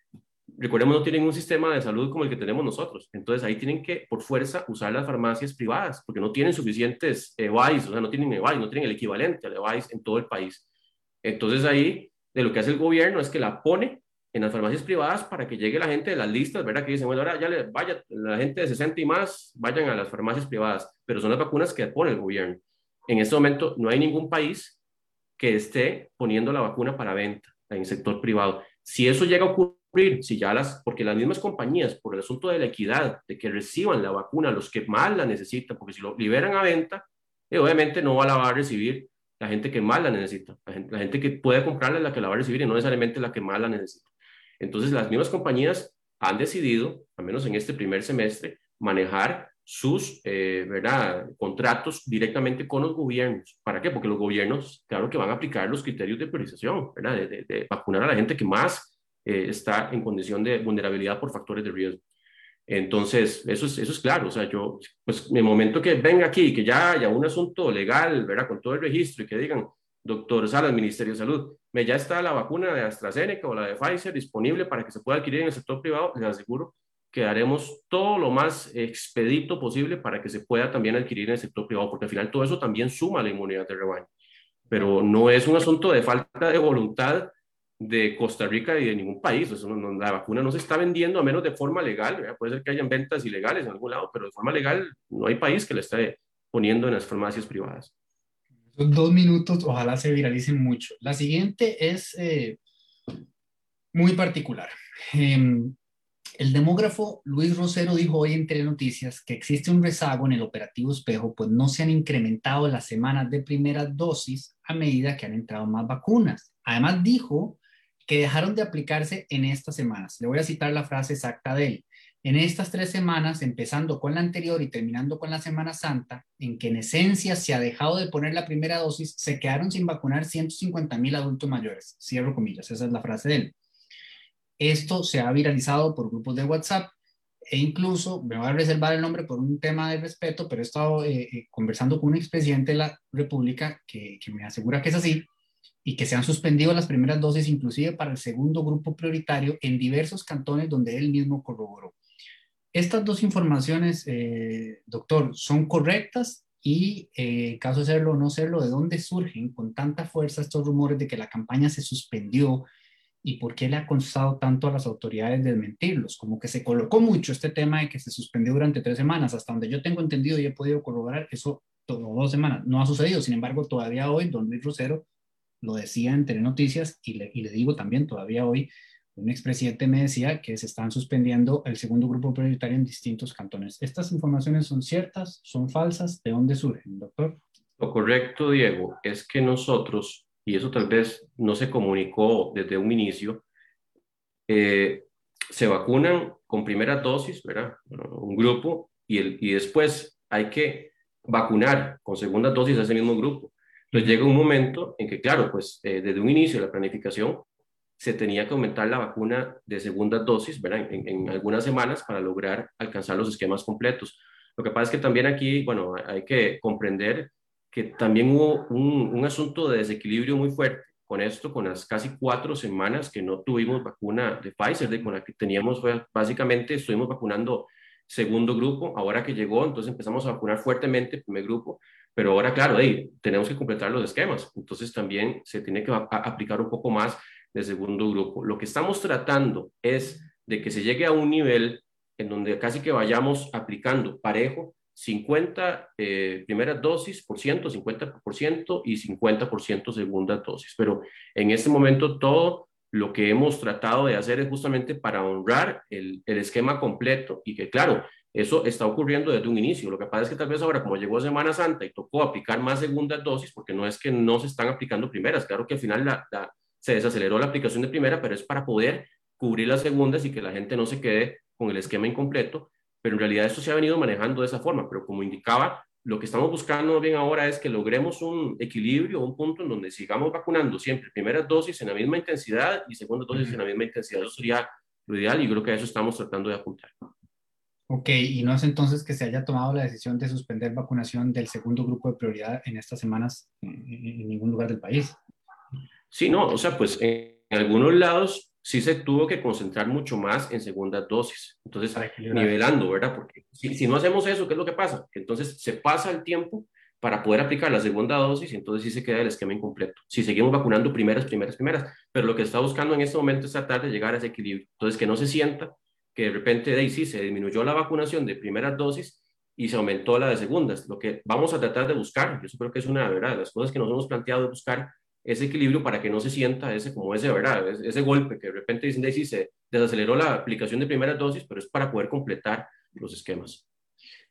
recordemos, no tienen un sistema de salud como el que tenemos nosotros. Entonces ahí tienen que, por fuerza, usar las farmacias privadas porque no tienen suficientes EVAIS, o sea, no tienen EVAIS, no tienen el equivalente al EVAIS en todo el país. Entonces ahí, de lo que hace el gobierno es que la pone en las farmacias privadas para que llegue la gente de las listas, ¿verdad? Que dicen, bueno, ahora ya le vaya, la gente de 60 y más, vayan a las farmacias privadas, pero son las vacunas que pone el gobierno. En este momento no hay ningún país que esté poniendo la vacuna para venta en el sector privado. Si eso llega a ocurrir, si ya las, porque las mismas compañías, por el asunto de la equidad, de que reciban la vacuna los que más la necesitan, porque si lo liberan a venta, eh, obviamente no la va a recibir la gente que más la necesita. La gente, la gente que puede comprarla es la que la va a recibir y no necesariamente la que más la necesita. Entonces, las mismas compañías han decidido, al menos en este primer semestre, manejar sus eh, ¿verdad? contratos directamente con los gobiernos. ¿Para qué? Porque los gobiernos, claro que van a aplicar los criterios de priorización, ¿verdad? De, vacunar a la gente que más eh, está en condición de vulnerabilidad por factores de riesgo. Entonces, eso es, eso es claro. O sea, yo, pues, en el momento que venga aquí, que ya haya un asunto legal, ¿verdad? Con todo el registro y que digan, doctor Sala, el Ministerio de Salud, ya está la vacuna de AstraZeneca o la de Pfizer disponible para que se pueda adquirir en el sector privado, les aseguro que haremos todo lo más expedito posible para que se pueda también adquirir en el sector privado, porque al final todo eso también suma la inmunidad de rebaño. Pero no es un asunto de falta de voluntad de Costa Rica y de ningún país. la vacuna no se está vendiendo a menos de forma legal. Puede ser que hayan ventas ilegales en algún lado, pero de forma legal no hay país que le esté poniendo en las farmacias privadas. Dos minutos, ojalá se viralicen mucho. La siguiente es eh, muy particular. Em, el demógrafo Luis Rosero dijo hoy en Telenoticias que existe un rezago en el operativo espejo, pues no se han incrementado las semanas de primera dosis a medida que han entrado más vacunas. Además dijo que dejaron de aplicarse en estas semanas. Le voy a citar la frase exacta de él. En estas tres semanas, empezando con la anterior y terminando con la Semana Santa, en que en esencia se ha dejado de poner la primera dosis, se quedaron sin vacunar 150 mil adultos mayores. Cierro comillas, esa es la frase de él. Esto se ha viralizado por grupos de WhatsApp e incluso, me voy a reservar el nombre por un tema de respeto, pero he estado eh, eh, conversando con un expresidente de la República que, que me asegura que es así y que se han suspendido las primeras dosis inclusive para el segundo grupo prioritario en diversos cantones donde él mismo corroboró. Estas dos informaciones, eh, doctor, son correctas y, eh, caso serlo o no serlo, ¿de dónde surgen con tanta fuerza estos rumores de que la campaña se suspendió y por qué le ha costado tanto a las autoridades desmentirlos? Como que se colocó mucho este tema de que se suspendió durante tres semanas, hasta donde yo tengo entendido y he podido corroborar, eso dos semanas no ha sucedido. Sin embargo, todavía hoy, don Luis Rosero lo decía en Telenoticias y le, y le digo también todavía hoy, un expresidente me decía que se están suspendiendo el segundo grupo prioritario en distintos cantones. ¿Estas informaciones son ciertas? ¿Son falsas? ¿De dónde surgen, doctor? Lo correcto, Diego, es que nosotros, y eso tal vez no se comunicó desde un inicio, eh, se vacunan con primera dosis, ¿verdad? Un grupo, y, el, y después hay que vacunar con segunda dosis a ese mismo grupo. Entonces llega un momento en que, claro, pues eh, desde un inicio la planificación se tenía que aumentar la vacuna de segunda dosis ¿verdad? En, algunas semanas para lograr alcanzar los esquemas completos. Lo que pasa es que también aquí, bueno, hay que comprender que también hubo un, un asunto de desequilibrio muy fuerte con esto, con las casi cuatro semanas que no tuvimos vacuna de Pfizer, de con la que teníamos, básicamente estuvimos vacunando segundo grupo, ahora que llegó, entonces empezamos a vacunar fuertemente primer grupo, pero ahora, claro, hey, tenemos que completar los esquemas, entonces también se tiene que aplicar un poco más de segundo grupo. Lo que estamos tratando es de que se llegue a un nivel en donde casi que vayamos aplicando parejo 50 eh, primeras dosis por ciento, 50 por ciento y 50 por ciento segunda dosis. Pero en este momento todo lo que hemos tratado de hacer es justamente para honrar el, el esquema completo y que claro, eso está ocurriendo desde un inicio. Lo que pasa es que tal vez ahora, como llegó Semana Santa y tocó aplicar más segundas dosis, porque no es que no se están aplicando primeras, claro que al final la, se desaceleró la aplicación de primera, pero es para poder cubrir las segundas y que la gente no se quede con el esquema incompleto, pero en realidad esto se ha venido manejando de esa forma, pero como indicaba, lo que estamos buscando bien ahora es que logremos un equilibrio, un punto en donde sigamos vacunando siempre primeras dosis en la misma intensidad y segundas dosis en la misma intensidad. Eso sería lo ideal y creo que a eso estamos tratando de apuntar. Ok, y no es entonces que se haya tomado la decisión de suspender vacunación del segundo grupo de prioridad en estas semanas en ningún lugar del país. Sí, no, o sea, pues en algunos lados sí se tuvo que concentrar mucho más en segunda dosis. Entonces, nivelando, ¿verdad? Porque si, no hacemos eso, ¿qué es lo que pasa? entonces se pasa el tiempo para poder aplicar la segunda dosis y entonces sí se queda el esquema incompleto. Si seguimos vacunando primeras, primeras, primeras, pero lo que está buscando en este momento es tratar de llegar a ese equilibrio. Entonces, que no se sienta que de repente de ahí sí se disminuyó la vacunación de primeras dosis y se aumentó la de segundas. Lo que vamos a tratar de buscar, yo creo que es una verdad, las cosas que nos hemos planteado de buscar ese equilibrio para que no se sienta ese como ese, ¿verdad? Ese, golpe que de repente dicen, si se desaceleró la aplicación de primeras dosis, pero es para poder completar los esquemas.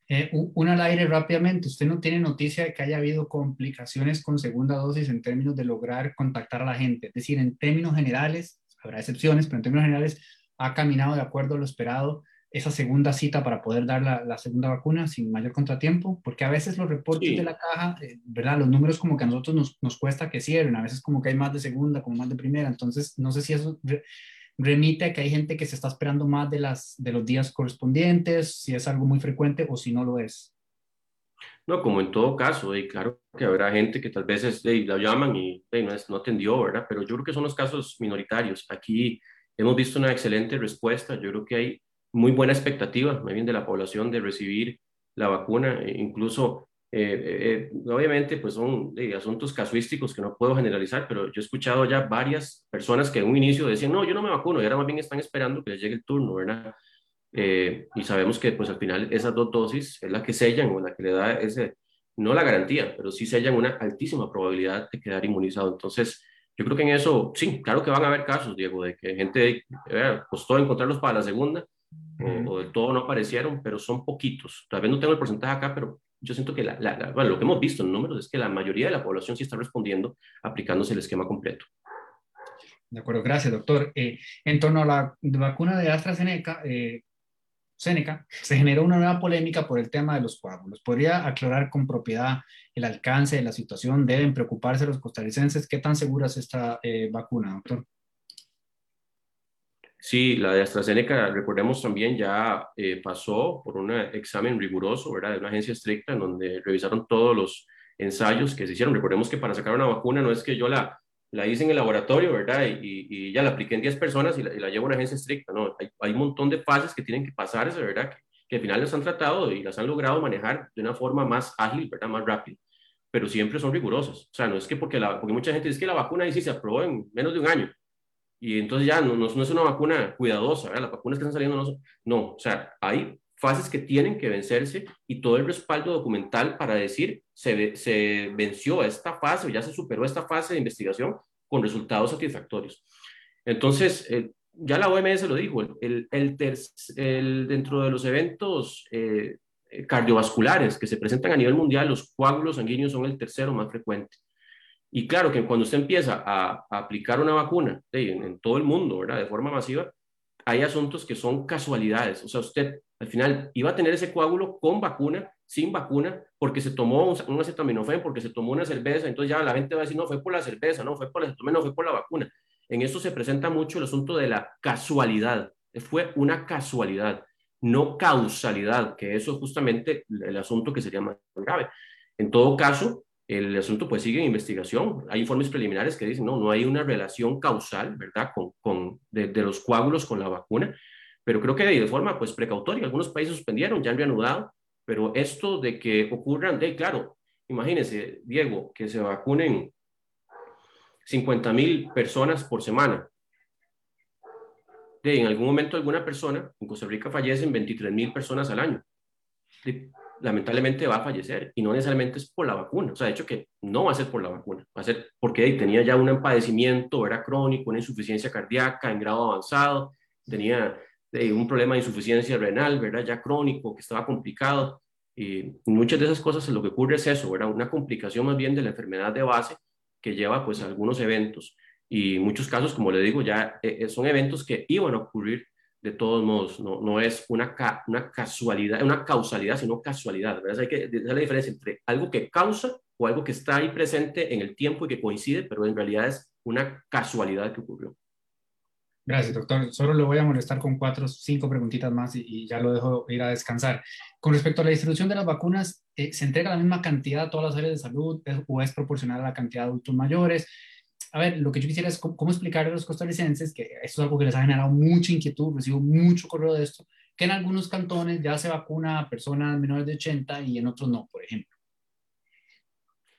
Eh, un al aire rápidamente, ¿usted no tiene noticia de que haya habido complicaciones con segunda dosis en términos de lograr contactar a la gente? Es decir, en términos generales, habrá excepciones, pero en términos generales ha caminado de acuerdo a lo esperado esa segunda cita para poder dar la, segunda vacuna sin mayor contratiempo, porque a veces los reportes de la caja, eh, ¿verdad? Los números como que a nosotros nos, nos, cuesta que cierren, a veces como que hay más de segunda, como más de primera, entonces no sé si eso remite a que hay gente que se está esperando más de, las, de los días correspondientes, si es algo muy frecuente o si no lo es. No, como en todo caso, y claro que habrá gente que tal vez es, la llaman y no, es, no atendió, ¿verdad? Pero yo creo que son los casos minoritarios. Aquí hemos visto una excelente respuesta. Yo creo que hay muy buena expectativa, más bien de la población, de recibir la vacuna. E incluso, eh, eh, obviamente, pues son asuntos casuísticos que no puedo generalizar, pero yo he escuchado ya varias personas que en un inicio decían, no, yo no me vacuno, y ahora más bien están esperando que les llegue el turno, ¿verdad? Eh, y sabemos que pues al final esas dos dosis es la que sellan o la que le da ese, no la garantía, pero sí sellan una altísima probabilidad de quedar inmunizado. Entonces, yo creo que en eso, sí, claro que van a haber casos, Diego, de que gente eh, costó encontrarlos para la segunda o, del todo no aparecieron, pero son poquitos. Tal vez no tengo el porcentaje acá, pero yo siento que la, bueno, lo que hemos visto en números es que la mayoría de la población sí está respondiendo aplicándose el esquema completo. De acuerdo, gracias, doctor. Eh, en torno a la vacuna de AstraZeneca, eh, Seneca, se generó una nueva polémica por el tema de los coágulos. ¿Podría aclarar con propiedad el alcance de la situación? ¿Deben preocuparse los costarricenses? ¿Qué tan segura es esta eh, vacuna, doctor? Sí, la de AstraZeneca, recordemos también, ya eh, pasó por un examen riguroso, ¿verdad? De una agencia estricta en donde revisaron todos los ensayos que se hicieron. Recordemos que para sacar una vacuna no es que yo la la hice en el laboratorio, ¿verdad? Y, ya la apliqué en 10 personas y la, llevo a una agencia estricta, ¿no? Hay, un montón de fases que tienen que pasarse, ¿verdad? Que, al final las han tratado y las han logrado manejar de una forma más ágil, ¿verdad? Más rápida, pero siempre son rigurosas. O sea, no es que porque, porque mucha gente dice que la vacuna ahí sí se aprobó en menos de un año y entonces ya no, no, es una vacuna cuidadosa, ¿verdad? Las vacunas que están saliendo no son, no, o sea, hay fases que tienen que vencerse y todo el respaldo documental para decir se, se venció esta fase o ya se superó esta fase de investigación con resultados satisfactorios. Entonces, eh, ya la OMS lo dijo, el, el, dentro de los eventos eh, cardiovasculares que se presentan a nivel mundial, los coágulos sanguíneos son el tercero más frecuente. Y claro que cuando usted empieza a, aplicar una vacuna en, todo el mundo, ¿verdad? De forma masiva, hay asuntos que son casualidades. O sea, usted al final iba a tener ese coágulo con vacuna, sin vacuna, porque se tomó un, acetaminofén, porque se tomó una cerveza, entonces ya la gente va a decir, no, fue por la cerveza, no, fue por el acetaminofén, no, fue por la vacuna. En eso se presenta mucho el asunto de la casualidad. Fue una casualidad, no causalidad, que eso es justamente el asunto que sería más grave. En todo caso, el asunto pues sigue en investigación. Hay informes preliminares que dicen, no, no hay una relación causal, ¿verdad?, con, con de, los coágulos con la vacuna, pero creo que de forma pues precautoria, algunos países suspendieron, ya han reanudado, pero esto de que ocurran, de claro, imagínense, Diego, que se vacunen 50 mil personas por semana. De, en algún momento alguna persona, en Costa Rica fallecen 23 mil personas al año lamentablemente va a fallecer y no necesariamente es por la vacuna. O sea, de hecho que no va a ser por la vacuna, va a ser porque tenía ya un padecimiento, era crónico, una insuficiencia cardíaca en grado avanzado, tenía un problema de insuficiencia renal, ¿verdad? Ya crónico, que estaba complicado. Y muchas de esas cosas lo que ocurre es eso, ¿verdad? Una complicación más bien de la enfermedad de base que lleva pues a algunos eventos. Y muchos casos, como le digo, ya eh, eh, son eventos que iban a ocurrir de todos modos, no, no es una, una casualidad, una causalidad, sino casualidad. ¿verdad? Hay que hacer la diferencia entre algo que causa o algo que está ahí presente en el tiempo y que coincide, pero en realidad es una casualidad que ocurrió. Gracias, doctor. Solo le voy a molestar con cuatro cinco preguntitas más y, ya lo dejo ir a descansar. Con respecto a la distribución de las vacunas, eh, ¿se entrega la misma cantidad a todas las áreas de salud o es proporcional a la cantidad de adultos mayores? A ver, lo que yo quisiera es cómo, explicar a los costarricenses, que esto es algo que les ha generado mucha inquietud, recibo mucho correo de esto, que en algunos cantones ya se vacuna a personas menores de 80 y en otros no, por ejemplo.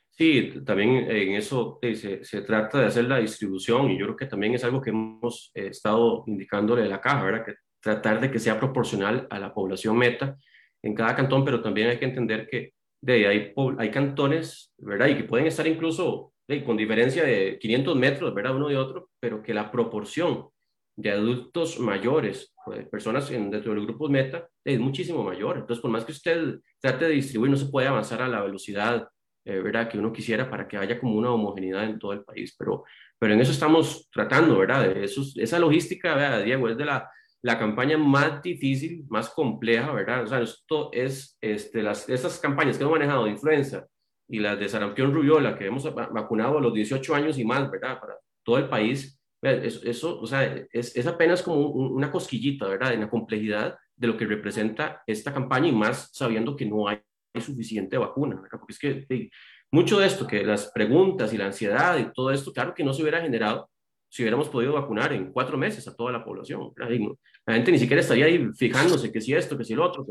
Sí, también en eso eh, se, se, trata de hacer la distribución y yo creo que también es algo que hemos eh, estado indicándole a la caja, ¿verdad? Que tratar de que sea proporcional a la población meta en cada cantón, pero también hay que entender que de hay, hay cantones, ¿verdad? Y que pueden estar incluso con diferencia de 500 metros, ¿verdad? Uno de otro, pero que la proporción de adultos mayores, pues, personas en, dentro de los grupos meta, es muchísimo mayor. Entonces, por más que usted trate de distribuir, no se puede avanzar a la velocidad, eh, ¿verdad? Que uno quisiera para que haya como una homogeneidad en todo el país. Pero, pero en eso estamos tratando, ¿verdad? Eso, esa logística, ¿verdad, Diego? Es de la, la campaña más difícil, más compleja, ¿verdad? O sea, esto es, este, las, estas campañas que hemos manejado de influenza, y las de sarampión rubiola, que hemos vacunado a los 18 años y más, ¿verdad? Para todo el país. Eso, eso o sea, es, es, apenas como una cosquillita, ¿verdad? En la complejidad de lo que representa esta campaña y más sabiendo que no hay suficiente vacuna, porque es que mucho de esto, que las preguntas y la ansiedad y todo esto, claro que no se hubiera generado si hubiéramos podido vacunar en cuatro meses a toda la población. La gente ni siquiera estaría ahí fijándose que si esto, que si lo otro,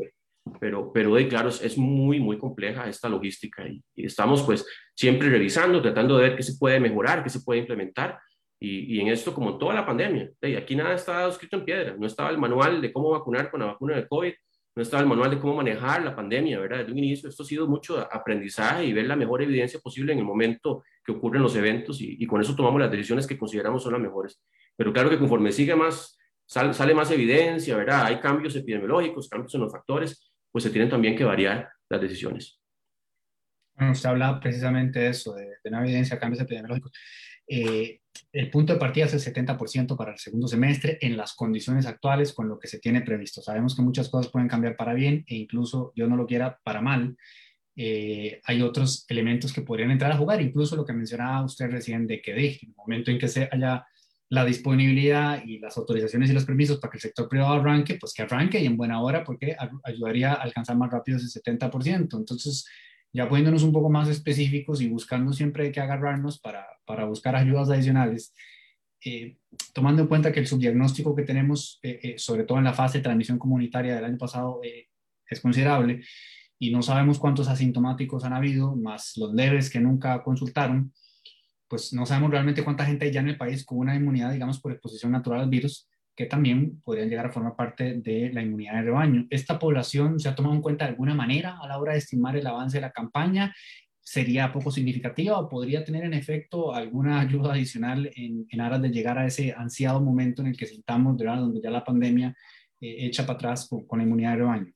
pero claro, es, es, muy, muy compleja esta logística y, y, estamos pues siempre revisando, tratando de ver qué se puede mejorar, qué se puede implementar. Y, y en esto, como toda la pandemia, aquí nada estaba escrito en piedra, no estaba el manual de cómo vacunar con la vacuna de COVID, no estaba el manual de cómo manejar la pandemia, ¿verdad? Desde un inicio, esto ha sido mucho aprendizaje y ver la mejor evidencia posible en el momento que ocurren los eventos y, y con eso tomamos las decisiones que consideramos son las mejores. Pero claro que conforme sigue más, sale, sale más evidencia, ¿verdad? Hay cambios epidemiológicos, cambios en los factores, pues se tienen también que variar las decisiones. Bueno, usted habla precisamente de eso, de, de una evidencia, cambios epidemiológicos. Eh, el punto de partida es el 70% para el segundo semestre en las condiciones actuales con lo que se tiene previsto. Sabemos que muchas cosas pueden cambiar para bien e incluso, yo no lo quiera, para mal. Eh, hay otros elementos que podrían entrar a jugar, incluso lo que mencionaba usted recién de que en el momento en que se haya la disponibilidad y las autorizaciones y los permisos para que el sector privado arranque, pues que arranque y en buena hora porque ayudaría a alcanzar más rápido ese 70%. Entonces, ya poniéndonos un poco más específicos y buscando siempre que agarrarnos para, para buscar ayudas adicionales, eh, tomando en cuenta que el subdiagnóstico que tenemos, eh, eh, sobre todo en la fase de transmisión comunitaria del año pasado, es considerable y no sabemos cuántos asintomáticos han habido, más los leves que nunca consultaron, pues no sabemos realmente cuánta gente hay ya en el país con una inmunidad, digamos, por exposición natural al virus que también podrían llegar a formar parte de la inmunidad de rebaño. ¿Esta población se ha tomado en cuenta de alguna manera a la hora de estimar el avance de la campaña? ¿Sería poco significativa o podría tener en efecto alguna ayuda adicional en, en aras de llegar a ese ansiado momento en el que sintamos, ¿verdad? donde ya la pandemia eh, echa para atrás con, con, la inmunidad de rebaño?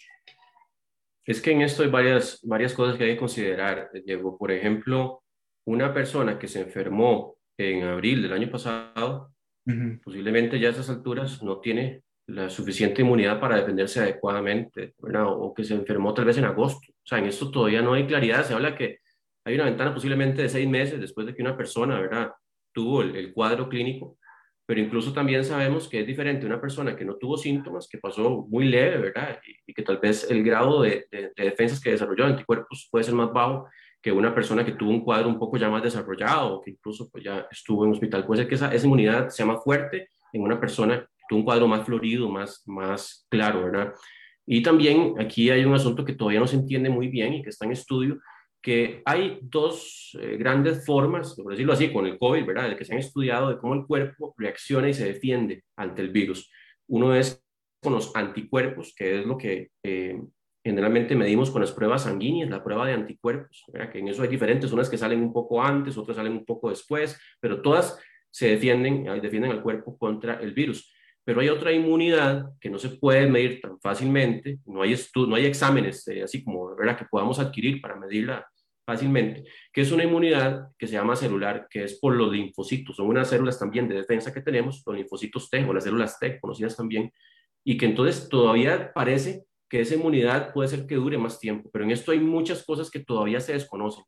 Es que en esto hay varias, varias cosas que hay que considerar, Diego. Por ejemplo, una persona que se enfermó en abril del año pasado Posiblemente ya a esas alturas no tiene la suficiente inmunidad para defenderse adecuadamente, o que se enfermó tal vez en agosto. O sea, en esto todavía no hay claridad. Se habla que hay una ventana posiblemente de seis meses después de que una persona, ¿verdad?, tuvo el, cuadro clínico, pero incluso también sabemos que es diferente una persona que no tuvo síntomas, que pasó muy leve, ¿verdad?, y, que tal vez el grado de, de, de defensas que desarrolló anticuerpos puede ser más bajo que una persona que tuvo un cuadro un poco ya más desarrollado que incluso pues, ya estuvo en hospital. Puede ser que esa, esa inmunidad sea más fuerte en una persona que tuvo un cuadro más florido, más, más claro, ¿verdad? Y también aquí hay un asunto que todavía no se entiende muy bien y que está en estudio, que hay dos eh, grandes formas, por decirlo así, con el COVID, ¿verdad? De que se han estudiado de cómo el cuerpo reacciona y se defiende ante el virus. Uno es con los anticuerpos, que es lo que eh, Generalmente medimos con las pruebas sanguíneas, la prueba de anticuerpos, que en eso hay diferentes, unas que salen un poco antes, otras salen un poco después, pero todas se defienden, defienden al cuerpo contra el virus. Pero hay otra inmunidad que no se puede medir tan fácilmente, no hay, no hay exámenes eh, así como ¿verdad? que podamos adquirir para medirla fácilmente, que es una inmunidad que se llama celular, que es por los linfocitos, son unas células también de defensa que tenemos, los linfocitos T o las células T, conocidas también, y que entonces todavía parece que esa inmunidad puede ser que dure más tiempo, pero en esto hay muchas cosas que todavía se desconocen.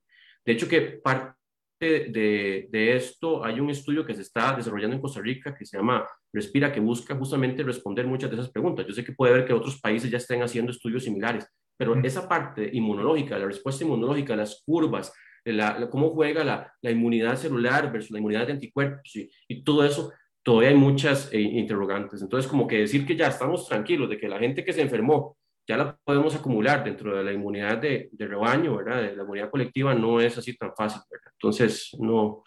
De hecho, que parte de, de, esto hay un estudio que se está desarrollando en Costa Rica que se llama Respira, que busca justamente responder muchas de esas preguntas. Yo sé que puede haber que otros países ya estén haciendo estudios similares, pero esa parte inmunológica, la respuesta inmunológica, las curvas, la, cómo juega la, la, inmunidad celular versus la inmunidad de anticuerpos y, y todo eso, todavía hay muchas eh, interrogantes. Entonces, como que decir que ya estamos tranquilos de que la gente que se enfermó ya la podemos acumular dentro de la inmunidad de, de, rebaño, ¿verdad? De la inmunidad colectiva no es así tan fácil, ¿verdad? Entonces, no,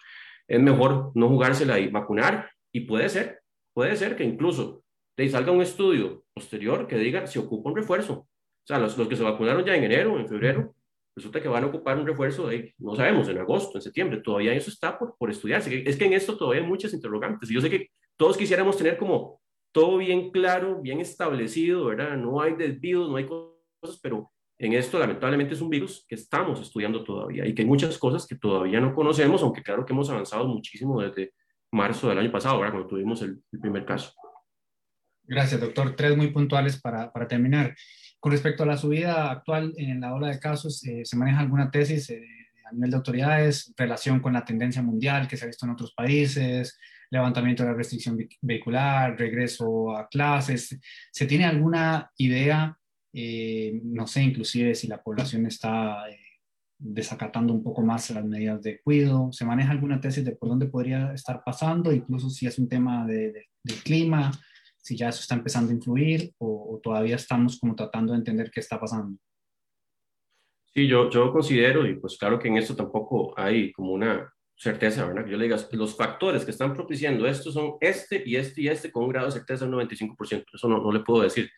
es mejor no jugársela y vacunar y puede ser, puede ser que incluso de salga un estudio posterior que diga si ocupa un refuerzo. O sea, los, los que se vacunaron ya en enero, en febrero, resulta que van a ocupar un refuerzo de, no sabemos, en agosto, en septiembre, todavía eso está por, por estudiarse. Es que en esto todavía hay muchas interrogantes. Y yo sé que todos quisiéramos tener como todo bien claro, bien establecido, ¿verdad? No hay desvíos, no hay cosas, pero en esto lamentablemente es un virus que estamos estudiando todavía y que hay muchas cosas que todavía no conocemos, aunque claro que hemos avanzado muchísimo desde marzo del año pasado, ¿verdad? Cuando tuvimos el, primer caso. Gracias, doctor. Tres muy puntuales para, para, terminar. Con respecto a la subida actual en la ola de casos, eh, ¿se maneja alguna tesis eh, a nivel de autoridades, relación con la tendencia mundial que se ha visto en otros países, levantamiento de la restricción vehicular, regreso a clases. ¿Se tiene alguna idea Eh, no sé, inclusive si la población está eh, desacatando un poco más las medidas de cuidado. ¿Se maneja alguna tesis de por dónde podría estar pasando? Incluso si es un tema de, del clima, si ya eso está empezando a influir o, todavía estamos como tratando de entender qué está pasando. Sí, yo, yo considero, y pues claro que en esto tampoco hay como una certeza, ¿verdad? Que yo le diga, los factores que están propiciando esto son este y este y este con un grado de certeza del 95%. Eso no, no le puedo decir.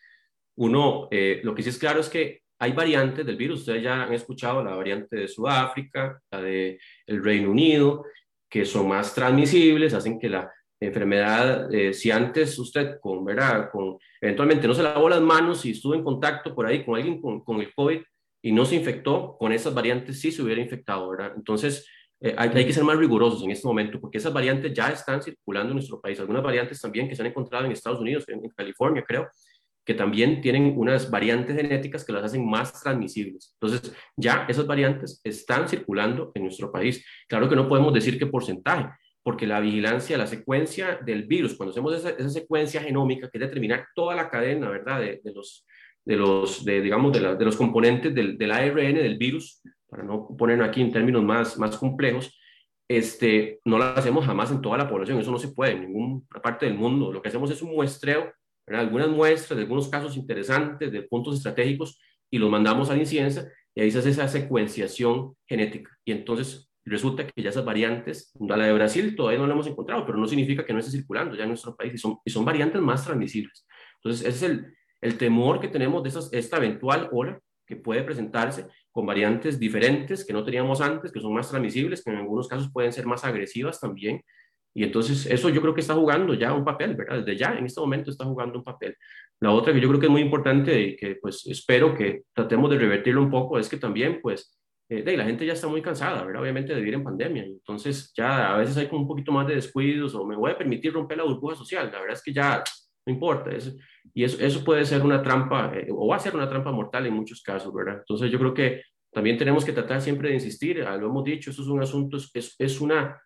Uno, eh, lo que sí es claro es que hay variantes del virus. Ustedes ya han escuchado la variante de Sudáfrica, la del el Reino Unido, que son más transmisibles, hacen que la enfermedad, eh, si antes usted con, ¿verdad? con, eventualmente no se lavó las manos y estuvo en contacto por ahí con alguien con, con el COVID, y no se infectó, con esas variantes sí se hubiera infectado, ¿verdad? Entonces, eh, hay, que ser más rigurosos en este momento, porque esas variantes ya están circulando en nuestro país. Algunas variantes también que se han encontrado en Estados Unidos, en, California, creo, que también tienen unas variantes genéticas que las hacen más transmisibles. Entonces, ya esas variantes están circulando en nuestro país. Claro que no podemos decir qué porcentaje, porque la vigilancia, la secuencia del virus, cuando hacemos esa, secuencia genómica, que es determinar toda la cadena, ¿verdad?, de, de los de los, de, digamos, de, de los componentes del, del, ARN del virus, para no poner aquí en términos más, más complejos, este, no lo hacemos jamás en toda la población, eso no se puede en ninguna parte del mundo. Lo que hacemos es un muestreo, algunas muestras de algunos casos interesantes, de puntos estratégicos, y los mandamos a la incidencia, y ahí se hace esa secuenciación genética. Y entonces resulta que ya esas variantes, la de Brasil todavía no la hemos encontrado, pero no significa que no esté circulando ya en nuestro país, y son, y son variantes más transmisibles. Entonces, ese es el, el temor que tenemos de esta eventual ola que puede presentarse con variantes diferentes que no teníamos antes, que son más transmisibles, que en algunos casos pueden ser más agresivas también. Y entonces eso yo creo que está jugando ya un papel, ¿verdad? Desde ya, en este momento está jugando un papel. La otra que yo creo que es muy importante y que pues espero que tratemos de revertirlo un poco es que también pues eh, de, la gente ya está muy cansada, ¿verdad? Obviamente de vivir en pandemia. Entonces ya a veces hay como un poquito más de descuidos o me voy a permitir romper la burbuja social. La verdad es que ya no importa. Y eso, eso puede ser una trampa, eh, o va a ser una trampa mortal en muchos casos, ¿verdad? Entonces yo creo que también tenemos que tratar siempre de insistir, ah, lo hemos dicho, eso es un asunto, es, es, una,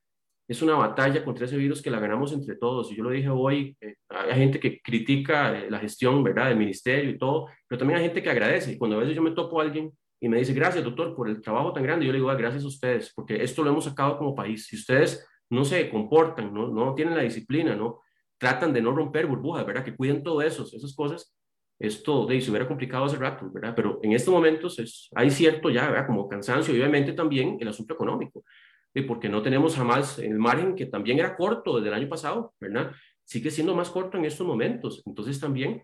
es una batalla contra ese virus que la ganamos entre todos. Y yo lo dije hoy, eh, hay gente que critica eh, la gestión, ¿verdad?, del ministerio y todo, pero también hay gente que agradece. Y cuando a veces yo me topo a alguien y me dice, gracias, doctor, por el trabajo tan grande, yo le digo, ah, gracias a ustedes, porque esto lo hemos sacado como país. Si ustedes no se comportan, no, no tienen la disciplina, ¿no? Tratan de no romper burbujas, ¿verdad? Que cuiden todo eso, esas cosas. Esto de, se hubiera complicado hace rato, ¿verdad? Pero en estos momentos es, hay cierto ya, ¿verdad? Como cansancio obviamente también el asunto económico, y porque no tenemos jamás el margen que también era corto desde el año pasado, ¿verdad? Sigue siendo más corto en estos momentos. Entonces también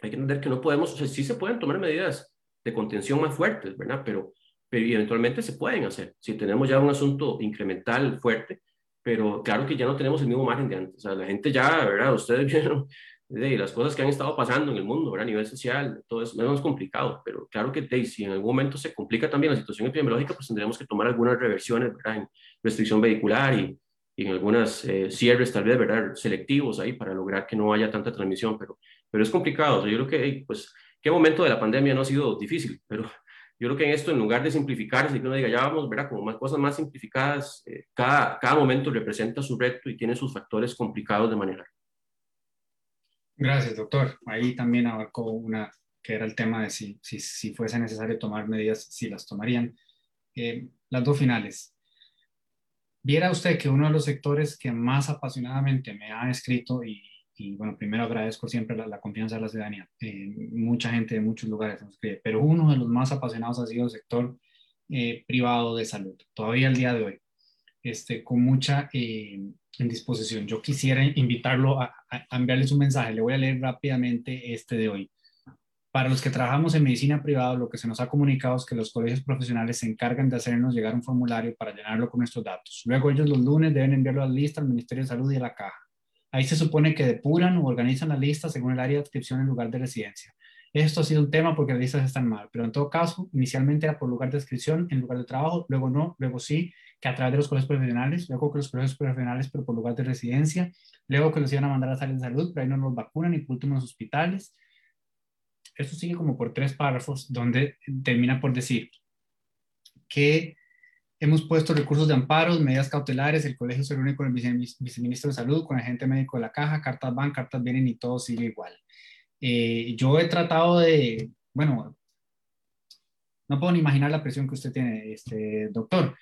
hay que entender que no podemos, o sea, sí se pueden tomar medidas de contención más fuertes, ¿verdad? Pero, pero eventualmente se pueden hacer. Si tenemos ya un asunto incremental fuerte, pero claro que ya no tenemos el mismo margen de antes. O sea, la gente ya, ¿verdad? Ustedes vieron de las cosas que han estado pasando en el mundo, ¿verdad? A nivel social, todo eso es complicado, pero claro que de, si en algún momento se complica también la situación epidemiológica, pues tendremos que tomar algunas reversiones, ¿verdad? En restricción vehicular y, y en algunas eh, cierres tal vez, ¿verdad? Selectivos ahí para lograr que no haya tanta transmisión, pero, pero es complicado. O sea, yo creo que, pues, qué momento de la pandemia no ha sido difícil, pero yo creo que en esto, en lugar de simplificarse, que uno diga, ya vamos, ¿verdad? Como más cosas más simplificadas, eh, cada, cada momento representa su reto y tiene sus factores complicados de manejar. Gracias, doctor. Ahí también abarcó una, que era el tema de si, si, si fuese necesario tomar medidas, si las tomarían. Eh, las dos finales. Viera usted que uno de los sectores que más apasionadamente me ha escrito y y bueno, primero agradezco siempre la, confianza de la ciudadanía. Eh, mucha gente de muchos lugares nos escribe, pero uno de los más apasionados ha sido el sector eh, privado de salud, todavía el día de hoy, este, con mucha eh, indisposición. Yo quisiera invitarlo a, a, enviarles un mensaje, le voy a leer rápidamente este de hoy. Para los que trabajamos en medicina privada, lo que se nos ha comunicado es que los colegios profesionales se encargan de hacernos llegar un formulario para llenarlo con nuestros datos. Luego ellos los lunes deben enviarlo a la lista al Ministerio de Salud y a la caja Ahí se supone que depuran o organizan la lista según el área de adscripción en lugar de residencia. Esto ha sido un tema porque las listas están mal, pero en todo caso, inicialmente era por lugar de inscripción en lugar de trabajo, luego no, luego sí, que a través de los colegios profesionales, luego que los colegios profesionales, pero por lugar de residencia, luego que los iban a mandar a salir de salud, pero ahí no nos vacunan y por último los hospitales. Esto sigue como por tres párrafos donde termina por decir que Hemos puesto recursos de amparo, medidas cautelares, el colegio se reúne con el viceministro de Salud, con el agente médico de la caja, cartas van, cartas vienen y todo sigue igual. Eh, yo he tratado de, bueno, no puedo ni imaginar la presión que usted tiene, este, doctor.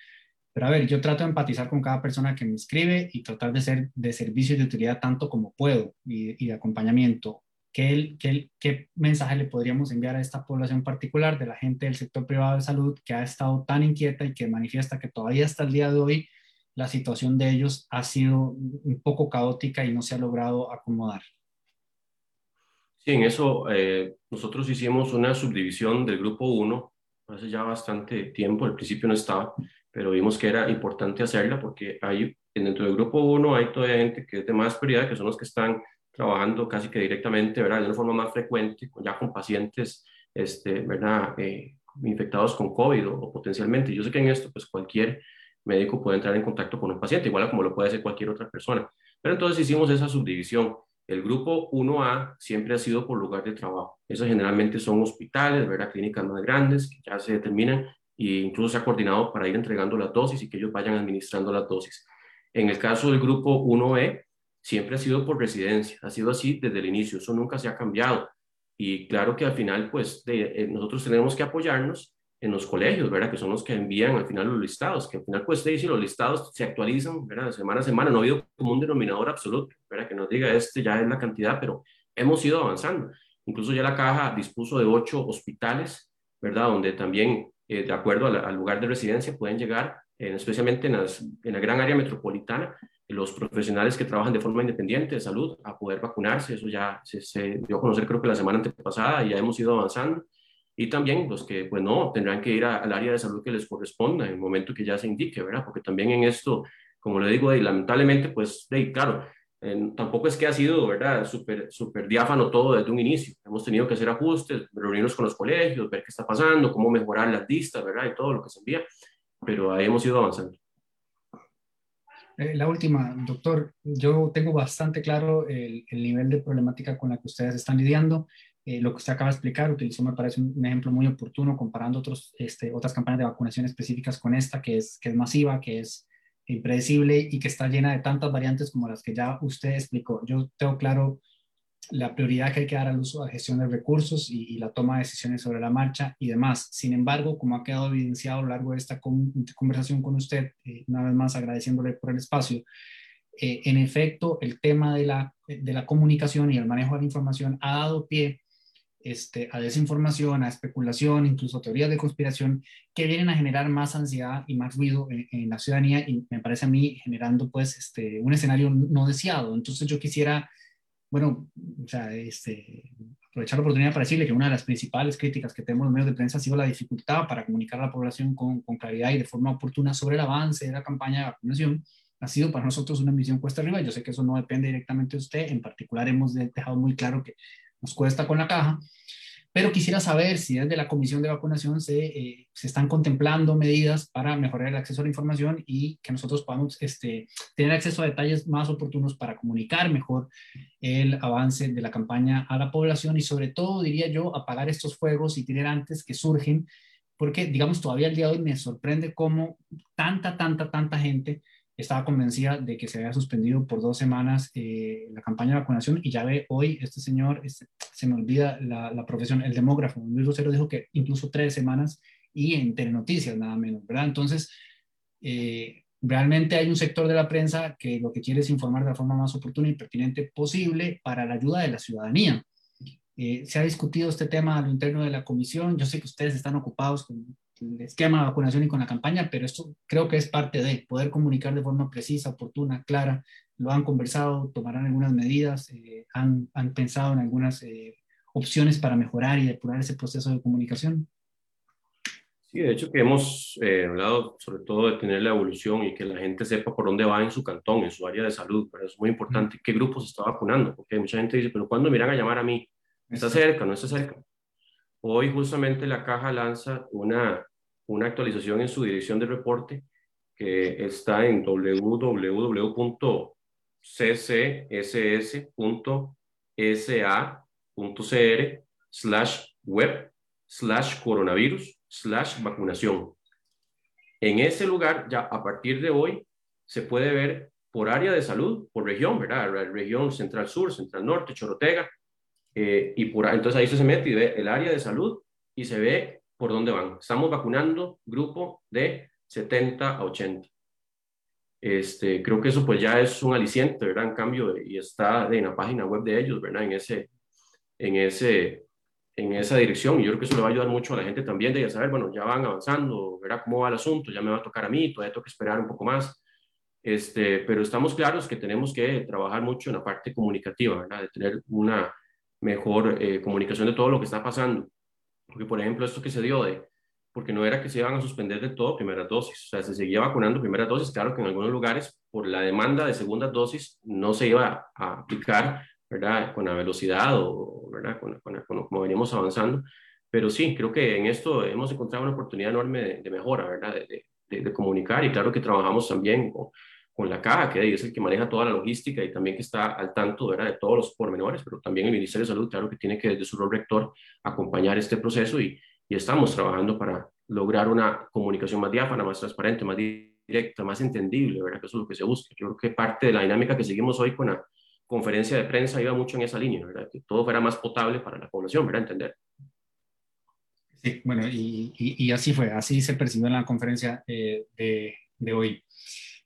Pero a ver, yo trato de empatizar con cada persona que me escribe y tratar de ser de servicio y de utilidad tanto como puedo y, de acompañamiento. ¿Qué, qué, ¿Qué mensaje le podríamos enviar a esta población particular de la gente del sector privado de salud que ha estado tan inquieta y que manifiesta que todavía hasta el día de hoy la situación de ellos ha sido un poco caótica y no se ha logrado acomodar? Sí, en eso eh, nosotros hicimos una subdivisión del grupo 1 hace ya bastante tiempo, al principio no estaba, pero vimos que era importante hacerla porque hay, dentro del grupo 1 hay toda gente que es de más prioridad, que son los que están trabajando casi que directamente, ¿verdad? De una forma más frecuente, ya con pacientes, este, ¿verdad? Eh, infectados con COVID o, potencialmente. Yo sé que en esto, pues cualquier médico puede entrar en contacto con un paciente, igual como lo puede hacer cualquier otra persona. Pero entonces hicimos esa subdivisión. El grupo 1A siempre ha sido por lugar de trabajo. Esos generalmente son hospitales, ¿verdad? clínicas más grandes que ya se determinan e incluso se ha coordinado para ir entregando las dosis y que ellos vayan administrando las dosis. En el caso del grupo 1E, siempre ha sido por residencia, ha sido así desde el inicio, eso nunca se ha cambiado. Y claro que al final, pues eh, nosotros tenemos que apoyarnos en los colegios, ¿verdad? Que son los que envían al final los listados, que al final, pues, si los listados se actualizan, ¿verdad? Semana a semana, no ha habido como un denominador absoluto, ¿verdad? Que nos diga, este ya es la cantidad, pero hemos ido avanzando. Incluso ya la caja dispuso de ocho hospitales, ¿verdad? Donde también, eh, de acuerdo al, lugar de residencia, pueden llegar, eh, especialmente en, en la gran área metropolitana, los profesionales que trabajan de forma independiente de salud a poder vacunarse. Eso ya se, se dio a conocer creo que la semana antepasada y ya hemos ido avanzando y también los que, pues no, tendrán que ir al área de salud que les corresponda en el momento que ya se indique, ¿verdad? Porque también en esto, como le digo, y lamentablemente, pues, de, claro, tampoco es que ha sido, ¿verdad?, súper super diáfano todo desde un inicio. Hemos tenido que hacer ajustes, reunirnos con los colegios, ver qué está pasando, cómo mejorar las listas, ¿verdad?, y todo lo que se envía, pero ahí hemos ido avanzando. Eh, la última, doctor, yo tengo bastante claro el, el, nivel de problemática con la que ustedes están lidiando. Eh, lo que usted acaba de explicar, utilizó, me parece un, ejemplo muy oportuno comparando otros, este, otras campañas de vacunación específicas con esta, que es, que es masiva, que es impredecible y que está llena de tantas variantes como las que ya usted explicó. Yo tengo claro la prioridad que hay que dar al uso de gestión de recursos y, la toma de decisiones sobre la marcha y demás. Sin embargo, como ha quedado evidenciado a lo largo de esta conversación con usted, eh, una vez más agradeciéndole por el espacio, eh, en efecto, el tema de la, de la comunicación y el manejo de la información ha dado pie este, a desinformación, a especulación, incluso teorías de conspiración que vienen a generar más ansiedad y más ruido en, la ciudadanía y me parece a mí generando pues este, un escenario no deseado. Entonces yo quisiera, bueno, o sea, este, aprovechar la oportunidad para decirle que una de las principales críticas que tenemos los medios de prensa ha sido la dificultad para comunicar a la población con, con claridad y de forma oportuna sobre el avance de la campaña de vacunación ha sido para nosotros una misión cuesta arriba. Yo sé que eso no depende directamente de usted. En particular, hemos dejado muy claro que nos cuesta con la caja, pero quisiera saber si desde la Comisión de Vacunación se, eh, se están contemplando medidas para mejorar el acceso a la información y que nosotros podamos este, tener acceso a detalles más oportunos para comunicar mejor el avance de la campaña a la población y sobre todo, diría yo, apagar estos fuegos itinerantes que surgen porque, digamos, todavía el día de hoy me sorprende cómo tanta, tanta, tanta gente estaba convencida de que se había suspendido por dos semanas eh, la campaña de vacunación y ya ve hoy este señor, este, se me olvida la, profesión, el demógrafo, Luis Rosero dijo que incluso tres semanas y en Telenoticias nada menos, ¿verdad? Entonces, eh, realmente hay un sector de la prensa que lo que quiere es informar de la forma más oportuna y pertinente posible para la ayuda de la ciudadanía. Eh, se ha discutido este tema a lo interno de la comisión. Yo sé que ustedes están ocupados con el esquema de vacunación y con la campaña, pero esto creo que es parte de poder comunicar de forma precisa, oportuna, clara. Lo han conversado, tomarán algunas medidas, eh, han, han, pensado en algunas eh, opciones para mejorar y depurar ese proceso de comunicación. Sí, de hecho que hemos eh, hablado sobre todo de tener la evolución y que la gente sepa por dónde va en su cantón, en su área de salud, pero es muy importante qué grupo se está vacunando, porque mucha gente dice, pero ¿cuándo miran a llamar a mí? ¿Está cerca? ¿No está cerca? Hoy justamente la caja lanza una, una actualización en su dirección de reporte que está en www.ccss.sa.cr slash web slash coronavirus slash vacunación. En ese lugar, ya a partir de hoy, se puede ver por área de salud, por región, ¿verdad? Región Central Sur, Central Norte, Chorotega, eh, y por, entonces ahí se mete y ve el área de salud y se ve por dónde van. Estamos vacunando grupo de 70 a 80. Este, creo que eso pues ya es un aliciente, ¿verdad? En cambio, y está en la página web de ellos, ¿verdad? En ese, en ese, en esa dirección. Y yo creo que eso le va a ayudar mucho a la gente también de ya saber, bueno, ya van avanzando, verá cómo va el asunto, ya me va a tocar a mí, todavía tengo que esperar un poco más. Este, pero estamos claros que tenemos que trabajar mucho en la parte comunicativa, ¿verdad? De tener una mejor eh, comunicación de todo lo que está pasando. Porque, por ejemplo, esto que se dio de, porque no era que se iban a suspender de todo primeras dosis, o sea, se seguía vacunando primeras dosis, claro que en algunos lugares, por la demanda de segundas dosis, no se iba a aplicar ¿verdad? Con la velocidad o, ¿verdad? Con, como veníamos avanzando. Pero sí, creo que en esto hemos encontrado una oportunidad enorme de, mejora, ¿verdad? De, de, comunicar y claro que trabajamos también con, con, la caja, que es el que maneja toda la logística y también que está al tanto, ¿verdad? De todos los pormenores, pero también el Ministerio de Salud, claro que tiene que desde su rol rector acompañar este proceso y, y estamos trabajando para lograr una comunicación más diáfana, más transparente, más directa, más entendible, ¿verdad? Que eso es lo que se busca. Yo creo que parte de la dinámica que seguimos hoy con la conferencia de prensa iba mucho en esa línea, ¿verdad? Que todo fuera más potable para la población, ¿verdad? Entender. Sí, bueno, y, y, así fue, así se percibió en la conferencia eh, de, de, hoy.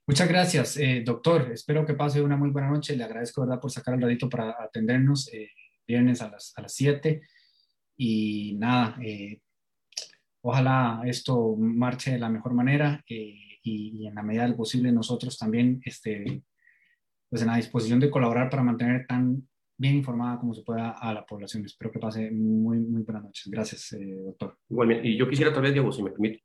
Muchas gracias, eh, doctor. Espero que pase una muy buena noche. Le agradezco, ¿verdad?, por sacar el ratito para atendernos eh, viernes a las, a las 7. Y nada, ojalá esto marche de la mejor manera y, en la medida del posible nosotros también este, pues en la disposición de colaborar para mantener tan bien informada como se pueda a la población. Espero que pase muy, muy buenas noches. Gracias, eh, doctor. Igualmente, y yo quisiera tal vez, Diego, si me permite,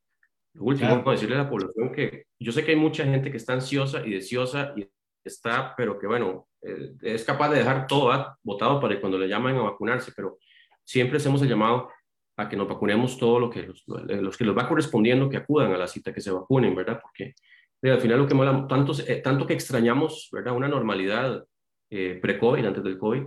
lo último, decirle a la población que yo sé que hay mucha gente que está ansiosa y deseosa y está, pero que bueno, eh, es capaz de dejar todo votado para cuando le llaman a vacunarse, pero siempre hacemos el llamado a que nos vacunemos todo lo que los, los que les va correspondiendo, que acudan a la cita, que se vacunen, ¿verdad? Porque al final lo que mola, tanto, eh, tanto que extrañamos, ¿verdad? Una normalidad eh, pre-COVID, antes del COVID,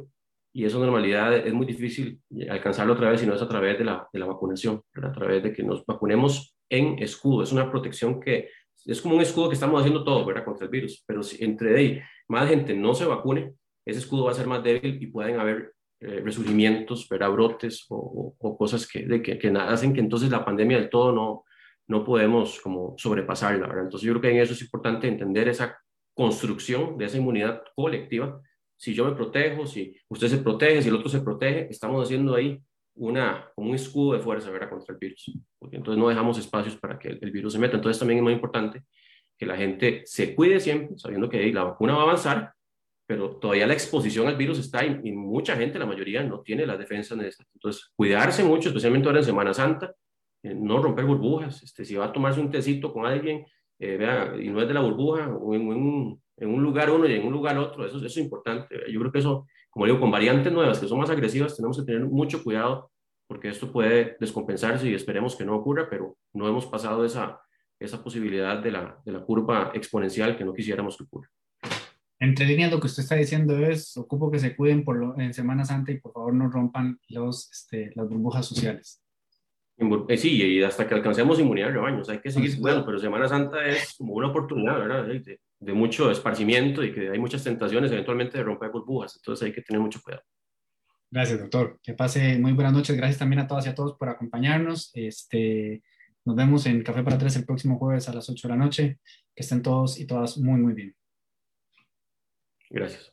y esa normalidad es muy difícil alcanzarlo otra vez si no es a través de la, de la vacunación, ¿verdad? a través de que nos vacunemos en escudo. Es una protección que es como un escudo que estamos haciendo todos ¿verdad? contra el virus, pero si entre ahí más gente no se vacune, ese escudo va a ser más débil y pueden haber eh, resurgimientos, ¿verdad? brotes o, o, cosas que, de que, que, hacen que entonces la pandemia del todo no, no podemos como sobrepasarla, ¿verdad? Entonces yo creo que en eso es importante entender esa construcción de esa inmunidad colectiva. Si yo me protejo, si usted se protege, si el otro se protege, estamos haciendo ahí una, como un escudo de fuerza, ¿verdad? Contra el virus. Porque entonces no dejamos espacios para que el, virus se meta. Entonces también es muy importante que la gente se cuide siempre, sabiendo que la vacuna va a avanzar, pero todavía la exposición al virus está y, y mucha gente, la mayoría, no tiene las defensas necesarias. Entonces, cuidarse mucho, especialmente ahora en Semana Santa, eh, no romper burbujas. Este, si va a tomarse un tecito con alguien, eh, vea, y no es de la burbuja, o en, un, en, un, lugar uno y en un lugar otro, eso, eso es importante. Yo creo que eso, como digo, con variantes nuevas que son más agresivas, tenemos que tener mucho cuidado porque esto puede descompensarse y esperemos que no ocurra, pero no hemos pasado esa, esa posibilidad de la, de la curva exponencial que no quisiéramos que ocurra. Entre líneas, lo que usted está diciendo es, ocupo que se cuiden por lo, en Semana Santa y por favor no rompan los, este, las burbujas sociales. Eh, sí, y hasta que alcancemos inmunidad de rebaño, hay que seguir, bueno, pero Semana Santa es como una oportunidad, ¿verdad? De, de, mucho esparcimiento y que hay muchas tentaciones eventualmente de romper burbujas, entonces hay que tener mucho cuidado. Gracias, doctor. Que pase muy buenas noches. Gracias también a todas y a todos por acompañarnos. Este, nos vemos en Café para Tres el próximo jueves a las 8 de la noche. Que estén todos y todas muy, muy bien. Gracias.